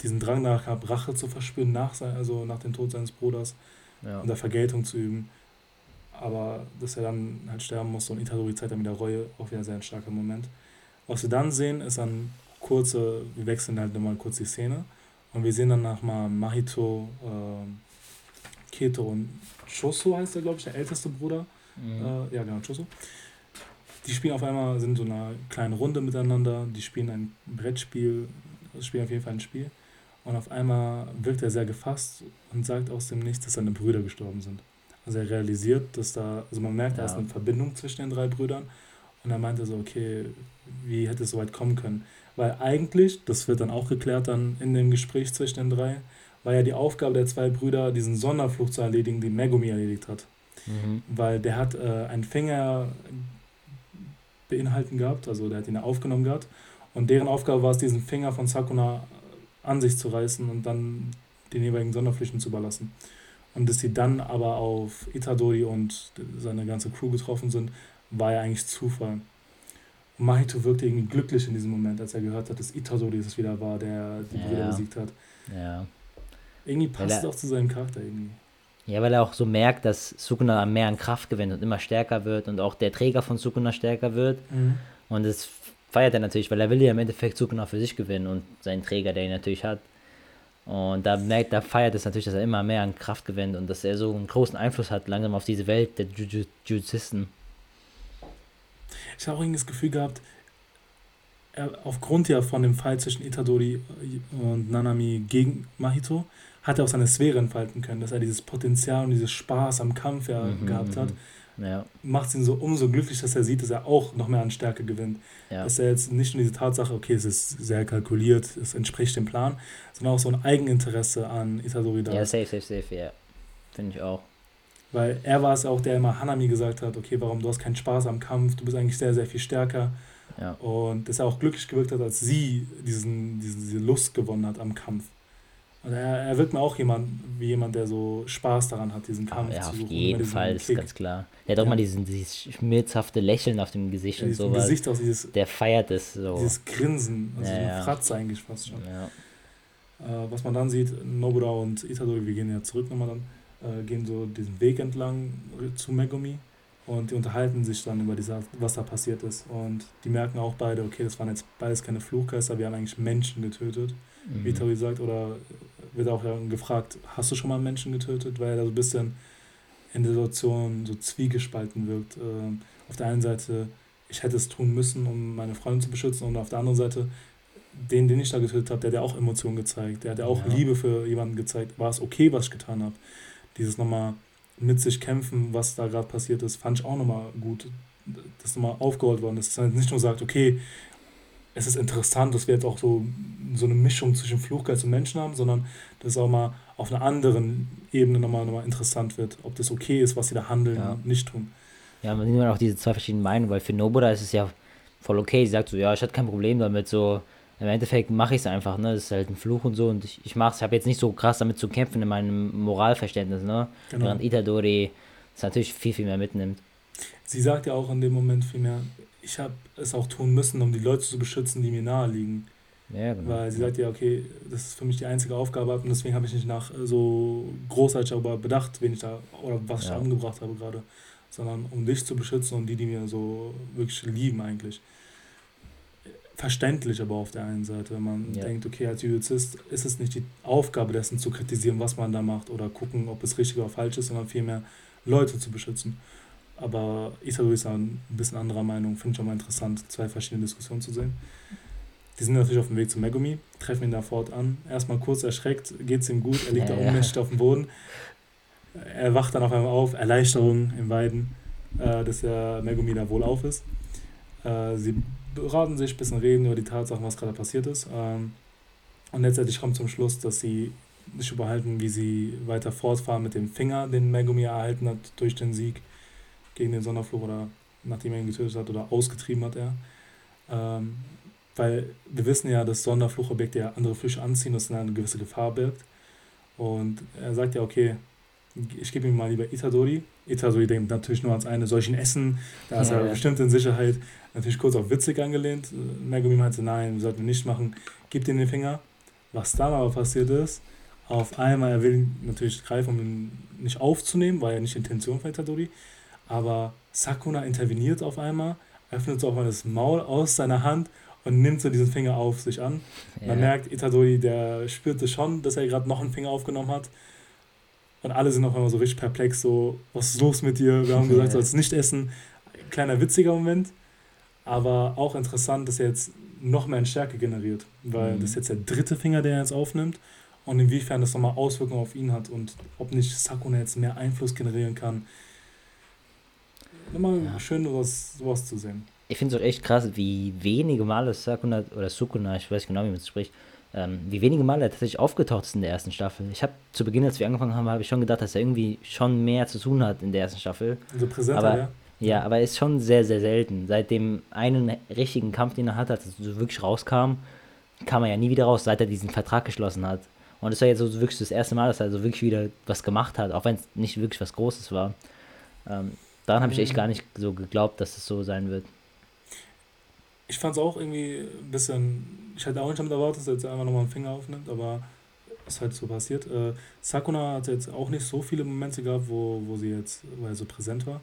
diesen Drang nach gehabt, Rache zu verspüren nach sein, also nach dem Tod seines Bruders ja. und der Vergeltung zu üben. Aber dass er dann halt sterben musste und Itadori zeigt dann wieder Reue, auch wieder sehr ein starker Moment. Was wir dann sehen, ist dann kurze, wir wechseln halt nochmal kurz die Szene und wir sehen dann nochmal Mahito, äh, Keto und Choso heißt er, glaube ich, der älteste Bruder. Mhm. Äh, ja, genau, Choso. Die spielen auf einmal, sind so eine kleine Runde miteinander, die spielen ein Brettspiel, spielen auf jeden Fall ein Spiel. Und auf einmal wirkt er sehr gefasst und sagt aus dem Nichts, dass seine Brüder gestorben sind. Also er realisiert, dass da, also man merkt, ja. da ist eine Verbindung zwischen den drei Brüdern. Und er meinte so, okay, wie hätte es so weit kommen können? Weil eigentlich, das wird dann auch geklärt dann in dem Gespräch zwischen den drei, war ja die Aufgabe der zwei Brüder, diesen Sonderfluch zu erledigen, den Megumi erledigt hat. Mhm. Weil der hat äh, einen Finger beinhalten gehabt, also der hat ihn aufgenommen gehabt. Und deren Aufgabe war es, diesen Finger von Sakuna an sich zu reißen und dann den jeweiligen Sonderflüchten zu überlassen. Und dass sie dann aber auf Itadori und seine ganze Crew getroffen sind, war ja eigentlich Zufall. Und Mahito wirkte irgendwie glücklich in diesem Moment, als er gehört hat, dass Itadori es wieder war, der die ja. Brüder besiegt hat. Ja. Irgendwie passt es auch zu seinem Charakter irgendwie. Ja, weil er auch so merkt, dass Sukuna mehr an Kraft gewinnt und immer stärker wird und auch der Träger von Sukuna stärker wird. Mhm. Und das feiert er natürlich, weil er will ja im Endeffekt Sukuna für sich gewinnen und seinen Träger, der ihn natürlich hat. Und da merkt, da feiert es natürlich, dass er immer mehr an Kraft gewinnt und dass er so einen großen Einfluss hat langsam auf diese Welt der Jujuzisten. Ich habe auch irgendwie das Gefühl gehabt, aufgrund ja von dem Fall zwischen Itadori und Nanami gegen Mahito, hat er auch seine Sphäre entfalten können, dass er dieses Potenzial und dieses Spaß am Kampf ja mhm, gehabt hat. Mhm. Ja. Macht es ihn so umso glücklich, dass er sieht, dass er auch noch mehr an Stärke gewinnt. Ja. Dass er jetzt nicht nur diese Tatsache, okay, es ist sehr kalkuliert, es entspricht dem Plan, sondern auch so ein Eigeninteresse an Itadori da Ja, safe, safe, safe, ja. Finde ich auch. Weil er war es auch, der immer Hanami gesagt hat, okay, warum du hast keinen Spaß am Kampf, du bist eigentlich sehr, sehr viel stärker. Ja. Und dass er auch glücklich gewirkt hat, als sie diesen, diese Lust gewonnen hat am Kampf. Und er, er wirkt mir auch jemand, wie jemand, der so Spaß daran hat, diesen Kampf ja, zu suchen. Auf jeden Fall, ist ganz klar. Er hat auch ja. mal diesen, dieses schmerzhafte Lächeln auf dem Gesicht ja, und sowas. Gesicht auch dieses, der feiert es so. Dieses Grinsen, also ja, so eine Fratze eigentlich fast schon. Äh, was man dann sieht, Nobura und Itadori, wir gehen ja zurück nochmal dann, äh, gehen so diesen Weg entlang zu Megumi und die unterhalten sich dann über diese, was da passiert ist. Und die merken auch beide, okay, das waren jetzt beides keine Fluchgeister, wir haben eigentlich Menschen getötet, mhm. wie Tori sagt, oder wird auch gefragt, hast du schon mal Menschen getötet? Weil er da so ein bisschen in der Situation so zwiegespalten wirkt. Ähm, auf der einen Seite, ich hätte es tun müssen, um meine Freundin zu beschützen, und auf der anderen Seite, den, den ich da getötet habe, der hat ja auch Emotionen gezeigt, der hat ja auch ja. Liebe für jemanden gezeigt. War es okay, was ich getan habe? Dieses nochmal mit sich kämpfen, was da gerade passiert ist, fand ich auch nochmal gut, dass nochmal aufgeholt worden ist. Dass man nicht nur sagt, okay, es ist interessant, dass wir jetzt auch so, so eine Mischung zwischen Fluchgeist und Menschen haben, sondern dass es auch mal auf einer anderen Ebene nochmal, nochmal interessant wird, ob das okay ist, was sie da handeln ja. und nicht tun. Ja, man sieht auch diese zwei verschiedenen Meinungen, weil für Nobuda ist es ja voll okay. Sie sagt so, ja, ich hatte kein Problem damit, so im Endeffekt mache ich es einfach, ne? Das ist halt ein Fluch und so und ich, ich mache es, ich habe jetzt nicht so krass damit zu kämpfen in meinem Moralverständnis, ne? Genau. Während Itadori es natürlich viel, viel mehr mitnimmt. Sie sagt ja auch in dem Moment viel mehr, ich habe es auch tun müssen, um die Leute zu beschützen, die mir nahe liegen. Ja, genau. Weil sie sagt ja, okay, das ist für mich die einzige Aufgabe und deswegen habe ich nicht nach äh, so großartig darüber bedacht, wen ich da oder was ja. ich da umgebracht habe gerade, sondern um dich zu beschützen und die, die mir so wirklich lieben eigentlich. Verständlich aber auf der einen Seite, wenn man ja. denkt, okay, als Judizist ist es nicht die Aufgabe dessen zu kritisieren, was man da macht oder gucken, ob es richtig oder falsch ist, sondern vielmehr Leute zu beschützen. Aber Isaro ist ein bisschen anderer Meinung. Finde ich auch mal interessant, zwei verschiedene Diskussionen zu sehen. Die sind natürlich auf dem Weg zu Megumi, treffen ihn da fort an. Erstmal kurz erschreckt, geht es ihm gut, er liegt ja, da ohnmächtig ja. auf dem Boden. Er wacht dann auf einmal auf, Erleichterung in beiden, äh, dass der Megumi da wohl auf ist. Äh, sie beraten sich, ein bisschen reden über die Tatsachen, was gerade passiert ist. Ähm, und letztendlich kommt zum Schluss, dass sie sich überhalten, wie sie weiter fortfahren mit dem Finger, den Megumi erhalten hat durch den Sieg gegen den Sonderfluch oder nachdem er ihn getötet hat oder ausgetrieben hat er. Ähm, weil wir wissen ja, dass Sonderfluchobjekte ja andere Fische anziehen, dass eine gewisse Gefahr birgt. Und er sagt ja, okay, ich gebe ihm mal lieber Itadori. Itadori denkt natürlich nur ans eine, ihn essen? Da ist ja, er ja. bestimmt in Sicherheit. Natürlich kurz auf witzig angelehnt. Megumi meinte, nein, sollten wir nicht machen. Gib ihm den Finger. Was dann aber passiert ist, auf einmal, er will natürlich greifen, um ihn nicht aufzunehmen, war ja nicht Intention von Itadori. Aber Sakuna interveniert auf einmal, öffnet so auch mal das Maul aus seiner Hand und nimmt so diesen Finger auf sich an. Ja. Man merkt, Itadori, der spürte schon, dass er gerade noch einen Finger aufgenommen hat. Und alle sind auf einmal so richtig perplex, so, was ist los mit dir? Wir haben gesagt, du sollst nicht essen. Kleiner witziger Moment, aber auch interessant, dass er jetzt noch mehr in Stärke generiert, weil mhm. das ist jetzt der dritte Finger, den er jetzt aufnimmt und inwiefern das nochmal Auswirkungen auf ihn hat und ob nicht Sakuna jetzt mehr Einfluss generieren kann. Nochmal ja. schön, sowas, sowas zu sehen. Ich finde es auch echt krass, wie wenige Male Sakuna oder Sukuna, ich weiß genau, wie man es spricht, ähm, wie wenige Male er tatsächlich aufgetaucht ist in der ersten Staffel. Ich habe zu Beginn, als wir angefangen haben, habe ich schon gedacht, dass er irgendwie schon mehr zu tun hat in der ersten Staffel. Also präsenter, aber, ja. Ja, aber er ist schon sehr, sehr selten. Seit dem einen richtigen Kampf, den er hat, als er so wirklich rauskam, kam er ja nie wieder raus, seit er diesen Vertrag geschlossen hat. Und es war jetzt so wirklich das erste Mal, dass er so wirklich wieder was gemacht hat, auch wenn es nicht wirklich was Großes war. Ähm, daran habe ich echt mhm. gar nicht so geglaubt, dass es so sein wird. Ich fand es auch irgendwie ein bisschen. Ich hätte auch nicht damit erwartet, dass er jetzt einfach nochmal einen Finger aufnimmt, aber ist halt so passiert. Äh, Sakuna hat jetzt auch nicht so viele Momente gehabt, wo, wo sie jetzt, wo er so präsent war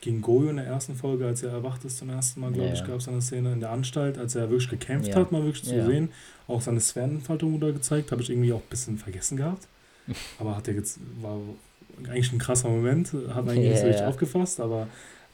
gegen Goyo in der ersten Folge, als er erwacht ist zum ersten Mal, glaube ja, ich, gab es eine Szene in der Anstalt, als er wirklich gekämpft ja. hat, mal wirklich zu ja. sehen. Auch seine Sphärenentfaltung wurde gezeigt, habe ich irgendwie auch ein bisschen vergessen gehabt. <laughs> aber hat er jetzt, war eigentlich ein krasser Moment, hat man eigentlich nicht so richtig aufgefasst, aber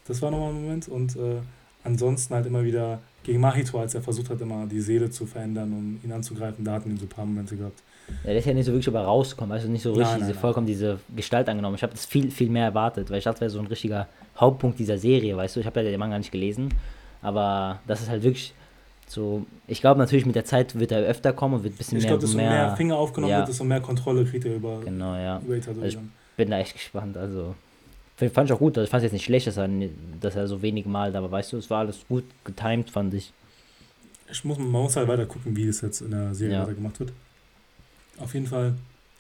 das war nochmal ein Moment. Und äh, ansonsten halt immer wieder gegen Mahito, als er versucht hat, immer die Seele zu verändern, um ihn anzugreifen, da hatten wir so ein paar Momente gehabt. Ja, der ist ja nicht so wirklich aber rausgekommen, also nicht so richtig nein, nein, diese, vollkommen diese Gestalt angenommen. Ich habe das viel, viel mehr erwartet, weil ich dachte, das wäre so ein richtiger Hauptpunkt dieser Serie, weißt du. Ich habe ja den Manga nicht gelesen, aber das ist halt wirklich so. Ich glaube natürlich mit der Zeit wird er öfter kommen und wird ein bisschen ich mehr. Ich glaube, desto mehr, mehr Finger aufgenommen ja. wird, desto mehr Kontrolle kriegt er über. Genau, ja. Über also ich bin da echt gespannt. Also fand ich auch gut. Also ich fand es jetzt nicht schlecht, dass er, dass er so wenig malt, aber weißt du, es war alles gut getimed, fand ich. Ich muss, man muss halt weiter gucken, wie das jetzt in der Serie ja. weiter gemacht wird. Auf jeden Fall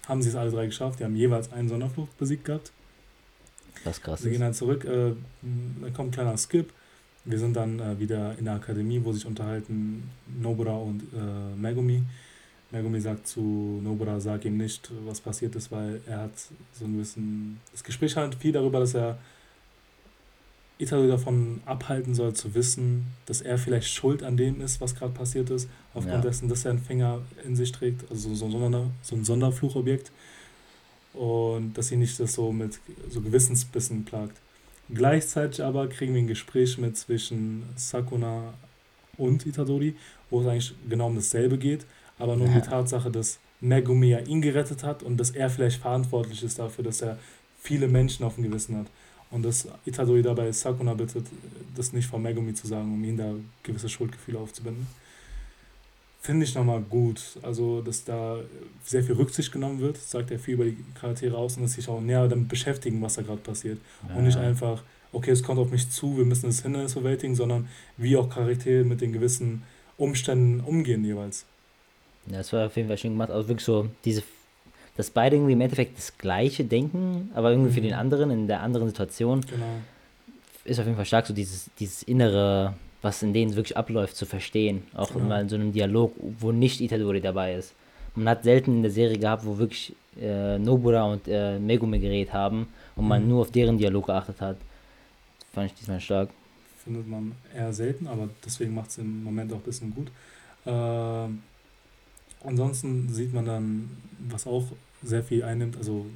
haben sie es alle drei geschafft. Die haben jeweils einen Sonderflucht besiegt gehabt. Das krass. Wir gehen dann zurück. Äh, da kommt ein kleiner Skip. Wir sind dann äh, wieder in der Akademie, wo sich unterhalten Nobura und äh, Megumi. Megumi sagt zu Nobura, sag ihm nicht, was passiert ist, weil er hat so ein bisschen. Das Gespräch handelt viel darüber, dass er Italo davon abhalten soll, zu wissen, dass er vielleicht schuld an dem ist, was gerade passiert ist, aufgrund ja. dessen, dass er einen Finger in sich trägt, also so ein, Sonder, so ein Sonderfluchobjekt. Und dass sie nicht das so mit so Gewissensbissen plagt. Gleichzeitig aber kriegen wir ein Gespräch mit zwischen Sakuna und Itadori, wo es eigentlich genau um dasselbe geht, aber nur ja. die Tatsache, dass Megumi ja ihn gerettet hat und dass er vielleicht verantwortlich ist dafür, dass er viele Menschen auf dem Gewissen hat. Und dass Itadori dabei Sakuna bittet, das nicht von Megumi zu sagen, um ihn da gewisse Schuldgefühle aufzubinden. Finde ich nochmal gut. Also, dass da sehr viel Rücksicht genommen wird, sagt er viel über die Charaktere aus und dass sich auch näher damit beschäftigen, was da gerade passiert. Ja. Und nicht einfach, okay, es kommt auf mich zu, wir müssen das Hindernis bewältigen, sondern wie auch Charaktere mit den gewissen Umständen umgehen jeweils. Ja, das war auf jeden Fall schön gemacht. Also wirklich so diese dass beide irgendwie im Endeffekt das Gleiche denken, aber irgendwie mhm. für den anderen in der anderen Situation. Genau. Ist auf jeden Fall stark, so dieses, dieses Innere, was in denen wirklich abläuft, zu verstehen. Auch genau. mal in so einem Dialog, wo nicht Itadori dabei ist. Man hat selten in der Serie gehabt, wo wirklich äh, Nobura und äh, Megumi geredet haben und mhm. man nur auf deren Dialog geachtet hat. Fand ich diesmal stark. Findet man eher selten, aber deswegen macht es im Moment auch ein bisschen gut. Äh, Ansonsten sieht man dann, was auch sehr viel einnimmt, also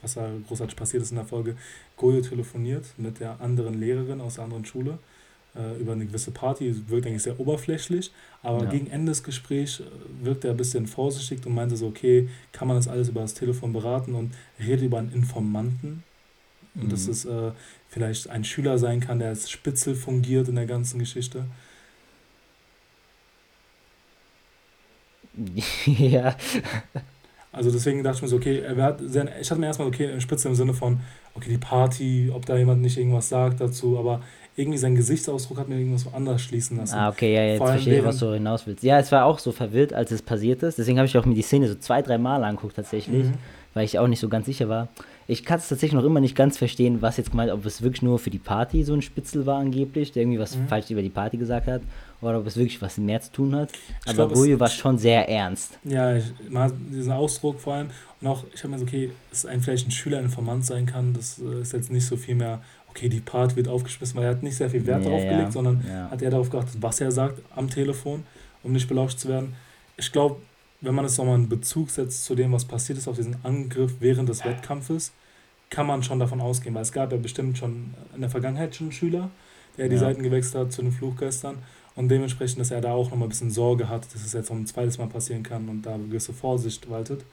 was da großartig passiert ist in der Folge. Goyo telefoniert mit der anderen Lehrerin aus der anderen Schule äh, über eine gewisse Party, wirkt eigentlich sehr oberflächlich, aber ja. gegen Ende des Gesprächs äh, wirkt er ein bisschen vorsichtig und meinte so, okay, kann man das alles über das Telefon beraten und redet über einen Informanten. Und mhm. dass es äh, vielleicht ein Schüler sein kann, der als Spitzel fungiert in der ganzen Geschichte. <laughs> ja. Also deswegen dachte ich mir so, okay, er sehr, ich hatte mir erstmal, okay, Spitze im Sinne von, okay, die Party, ob da jemand nicht irgendwas sagt dazu, aber irgendwie sein Gesichtsausdruck hat mir irgendwas anders schließen lassen. Ah, okay, ja, jetzt verstehe ich, was du hinaus willst. Ja, es war auch so verwirrt, als es passiert ist. Deswegen habe ich auch mir die Szene so zwei, drei Mal angeguckt tatsächlich, mhm. weil ich auch nicht so ganz sicher war. Ich kann es tatsächlich noch immer nicht ganz verstehen, was jetzt gemeint, ob es wirklich nur für die Party so ein Spitzel war angeblich, der irgendwie was mhm. falsch über die Party gesagt hat, oder ob es wirklich was mehr zu tun hat. Ich Aber Goyo war schon sehr ernst. Ja, ich, man hat diesen Ausdruck vor allem und auch, ich habe mir so, okay, dass ein vielleicht ein Schüler Informant sein kann, das äh, ist jetzt nicht so viel mehr, okay, die Part wird aufgeschmissen, weil er hat nicht sehr viel Wert ja, darauf gelegt, sondern ja. hat er darauf geachtet, was er sagt am Telefon, um nicht belauscht zu werden. Ich glaube, wenn man es nochmal in Bezug setzt zu dem, was passiert ist auf diesen Angriff während des Wettkampfes, kann man schon davon ausgehen, weil es gab ja bestimmt schon in der Vergangenheit schon einen Schüler, der die Seiten gewechselt hat zu den Fluchgeistern und dementsprechend, dass er da auch nochmal ein bisschen Sorge hat, dass es jetzt noch ein zweites Mal passieren kann und da eine gewisse Vorsicht waltet.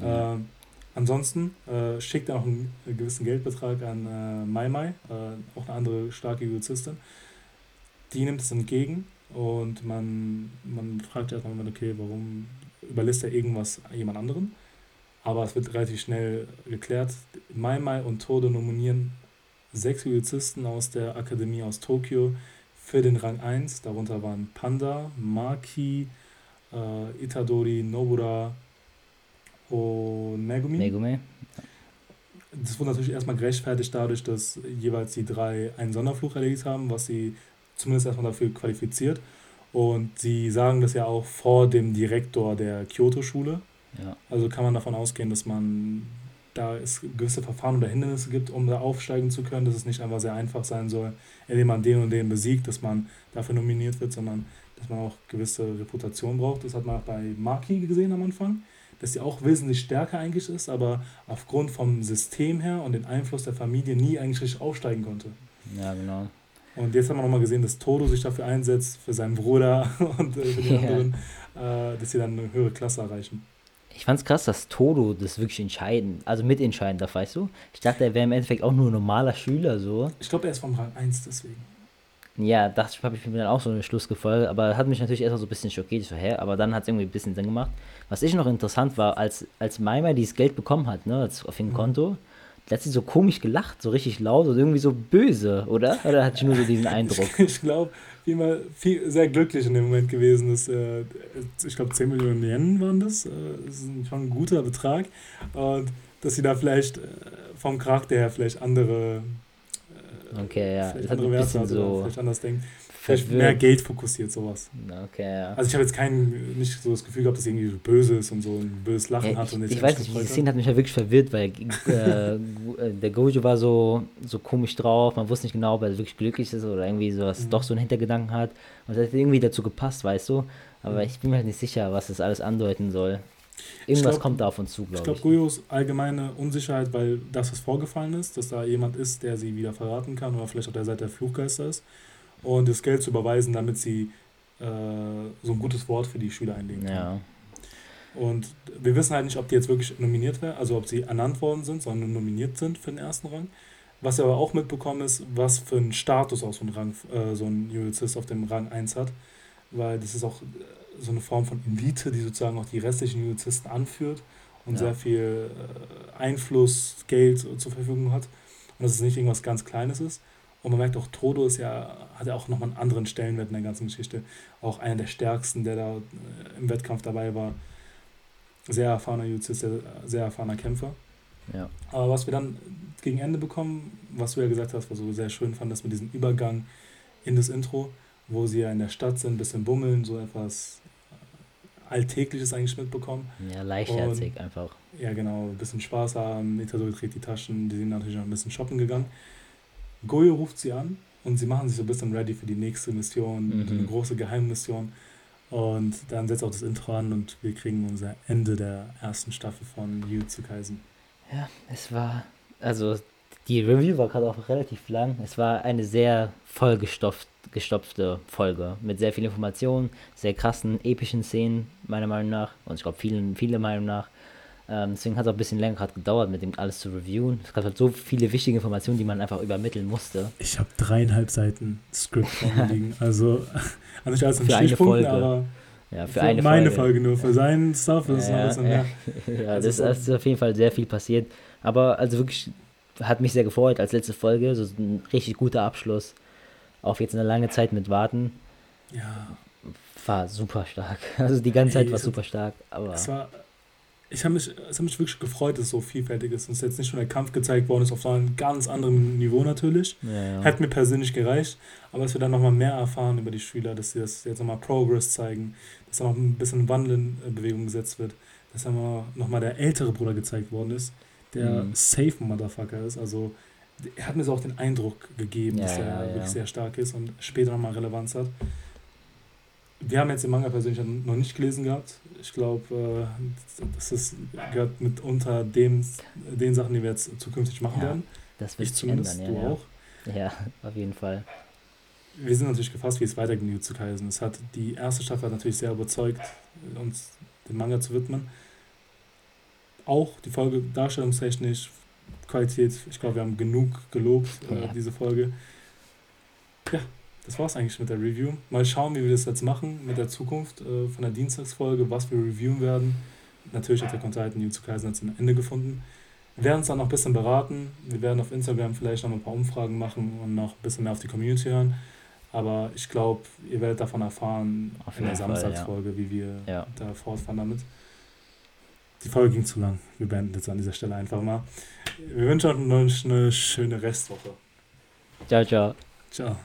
Ja. Äh, ansonsten äh, schickt er auch einen, gewissen Geldbetrag an äh, Mai Mai, äh, auch eine andere starke Judizistin. Die nimmt es entgegen und man, man fragt erstmal, okay, warum überlässt er irgendwas jemand anderen? Aber es wird relativ schnell geklärt. Mai Mai und Tode nominieren sechs Judizisten aus der Akademie aus Tokio für den Rang 1. Darunter waren Panda, Maki, äh, Itadori, Nobura und Megumi. Megumi. Das wurde natürlich erstmal gerechtfertigt dadurch, dass jeweils die drei einen Sonderfluch erledigt haben, was sie zumindest erstmal dafür qualifiziert. Und sie sagen das ja auch vor dem Direktor der Kyoto-Schule. Ja. Also kann man davon ausgehen, dass man da es gewisse Verfahren oder Hindernisse gibt, um da aufsteigen zu können, dass es nicht einfach sehr einfach sein soll, indem man den und den besiegt, dass man dafür nominiert wird, sondern dass man auch gewisse Reputation braucht. Das hat man auch bei Maki gesehen am Anfang, dass sie auch wesentlich stärker eigentlich ist, aber aufgrund vom System her und den Einfluss der Familie nie eigentlich richtig aufsteigen konnte. Ja, genau. Und jetzt haben wir nochmal gesehen, dass Todo sich dafür einsetzt, für seinen Bruder <laughs> und äh, für die ja. anderen, äh, dass sie dann eine höhere Klasse erreichen. Ich fand's krass, dass Todo das wirklich entscheiden, also mitentscheiden darf, weißt du? Ich dachte, er wäre im Endeffekt auch nur ein normaler Schüler, so. Ich glaube, er ist vom Rang 1 deswegen. Ja, das habe ich mir dann auch so einen Schluss gefolgt, aber hat mich natürlich erst so ein bisschen schockiert, ich so, hä, aber dann hat es irgendwie ein bisschen Sinn gemacht. Was ich noch interessant war, als, als Maima dieses Geld bekommen hat, ne, auf dem mhm. Konto, da hat sie so komisch gelacht, so richtig laut und irgendwie so böse, oder? Oder hat sie nur so diesen <laughs> Eindruck? ich glaube, immer viel, sehr glücklich in dem Moment gewesen ist. Äh, ich glaube, 10 Millionen Yen waren das. Äh, das ist schon ein guter Betrag. Und dass sie da vielleicht äh, vom Charakter her vielleicht andere, okay, ja. vielleicht andere Werte so vielleicht anders denkt vielleicht mehr Geld fokussiert, sowas. Okay, ja. Also ich habe jetzt kein, nicht so das Gefühl gehabt, dass irgendwie so böse ist und so ein böses Lachen ja, hat. Und ich, ich weiß nicht, die Szene hat mich ja wirklich verwirrt, weil <laughs> äh, der Gojo war so, so komisch drauf, man wusste nicht genau, ob er wirklich glücklich ist oder irgendwie so, was mhm. doch so einen Hintergedanken hat. Und das hat irgendwie dazu gepasst, weißt du. Aber mhm. ich bin mir halt nicht sicher, was das alles andeuten soll. Irgendwas glaub, kommt da auf uns zu, glaube ich. Glaub, ich glaube, Gojos allgemeine Unsicherheit, weil das, was vorgefallen ist, dass da jemand ist, der sie wieder verraten kann oder vielleicht auf der Seite der Fluggeister ist und das Geld zu überweisen, damit sie äh, so ein gutes Wort für die Schüler einlegen können. Ja. Und wir wissen halt nicht, ob die jetzt wirklich nominiert werden, also ob sie ernannt worden sind, sondern nominiert sind für den ersten Rang. Was wir aber auch mitbekommen ist, was für einen Status auch so ein, Rang, äh, so ein Judizist auf dem Rang 1 hat. Weil das ist auch äh, so eine Form von Elite, die sozusagen auch die restlichen Judizisten anführt und ja. sehr viel äh, Einfluss, Geld zur Verfügung hat. Und dass es nicht irgendwas ganz Kleines ist. Und man merkt auch, Todo ist ja, hat ja auch nochmal einen anderen Stellenwert in der ganzen Geschichte. Auch einer der stärksten, der da äh, im Wettkampf dabei war. Sehr erfahrener Juzist, sehr, sehr erfahrener Kämpfer. Ja. Aber was wir dann gegen Ende bekommen, was du ja gesagt hast, was du sehr schön fandest mit diesem Übergang in das Intro, wo sie ja in der Stadt sind, ein bisschen bummeln, so etwas Alltägliches eigentlich mitbekommen. Ja, leichtherzig Und, einfach. Ja, genau, ein bisschen Spaß haben, Itadori trägt die Taschen, die sind natürlich noch ein bisschen shoppen gegangen. Goyo ruft sie an und sie machen sich so ein bisschen ready für die nächste Mission, mhm. eine große Geheimmission. Und dann setzt auch das Intro an und wir kriegen unser Ende der ersten Staffel von Jujutsu Kaisen. Ja, es war, also die Review war gerade auch relativ lang. Es war eine sehr vollgestopfte Folge mit sehr viel Informationen, sehr krassen, epischen Szenen, meiner Meinung nach. Und ich glaube, vielen, viele Meinung nach. Ähm, deswegen hat es auch ein bisschen länger gerade gedauert, mit dem alles zu reviewen. Es gab halt so viele wichtige Informationen, die man einfach übermitteln musste. Ich habe dreieinhalb Seiten Skript vorliegen. <laughs> also, also nicht alles in Stichpunkten, aber ja, für, für eine meine Folge. Folge nur. Für seinen Stuff ist ja, es ein bisschen mehr. ja, also das ist auf jeden Fall sehr viel passiert. Aber also wirklich hat mich sehr gefreut als letzte Folge. So ein richtig guter Abschluss. Auf jetzt eine lange Zeit mit Warten. Ja. War super stark. <laughs> Also die ganze Zeit war super stark. Aber es war ich habe mich, es hat mich wirklich gefreut, dass es so vielfältig ist und es jetzt nicht schon der Kampf gezeigt worden ist auf so einem ganz anderen Niveau natürlich. Ja, ja. Hat mir persönlich gereicht, aber dass wir dann nochmal mehr erfahren über die Schüler, dass sie das jetzt nochmal Progress zeigen, dass da noch ein bisschen Wandel in Bewegung gesetzt wird, dass dann nochmal der ältere Bruder gezeigt worden ist, der mhm. safe Motherfucker ist, also er hat mir so auch den Eindruck gegeben, ja, dass er wirklich sehr stark ist und später nochmal Relevanz hat. Wir haben jetzt den Manga persönlich noch nicht gelesen gehabt. Ich glaube, äh, das ist, gehört mit unter dem, den Sachen, die wir jetzt zukünftig machen werden. Das wird ich zumindest, ändern, du auch. Ja, auf jeden Fall. Wir sind natürlich gefasst, wie es weitergeht in Jutsu Kaisen. Es hat, die erste Staffel hat natürlich sehr überzeugt, uns dem Manga zu widmen. Auch die Folge darstellungstechnisch, Qualität, ich glaube, wir haben genug gelobt, äh, ja. diese Folge. Ja, das war es eigentlich mit der Review. Mal schauen, wie wir das jetzt machen mit der Zukunft äh, von der Dienstagsfolge, was wir reviewen werden. Natürlich hat der Consultant Jutsu Kaisen jetzt ein Ende gefunden. Wir werden uns dann noch ein bisschen beraten. Wir werden auf Instagram vielleicht noch ein paar Umfragen machen und noch ein bisschen mehr auf die Community hören. Aber ich glaube, ihr werdet davon erfahren auf in der Samstagsfolge, ja. wie wir ja. da fortfahren damit. Die Folge ging zu lang. Wir beenden jetzt an dieser Stelle einfach mal. Wir wünschen euch eine schöne Restwoche. Ciao, ciao. Ciao.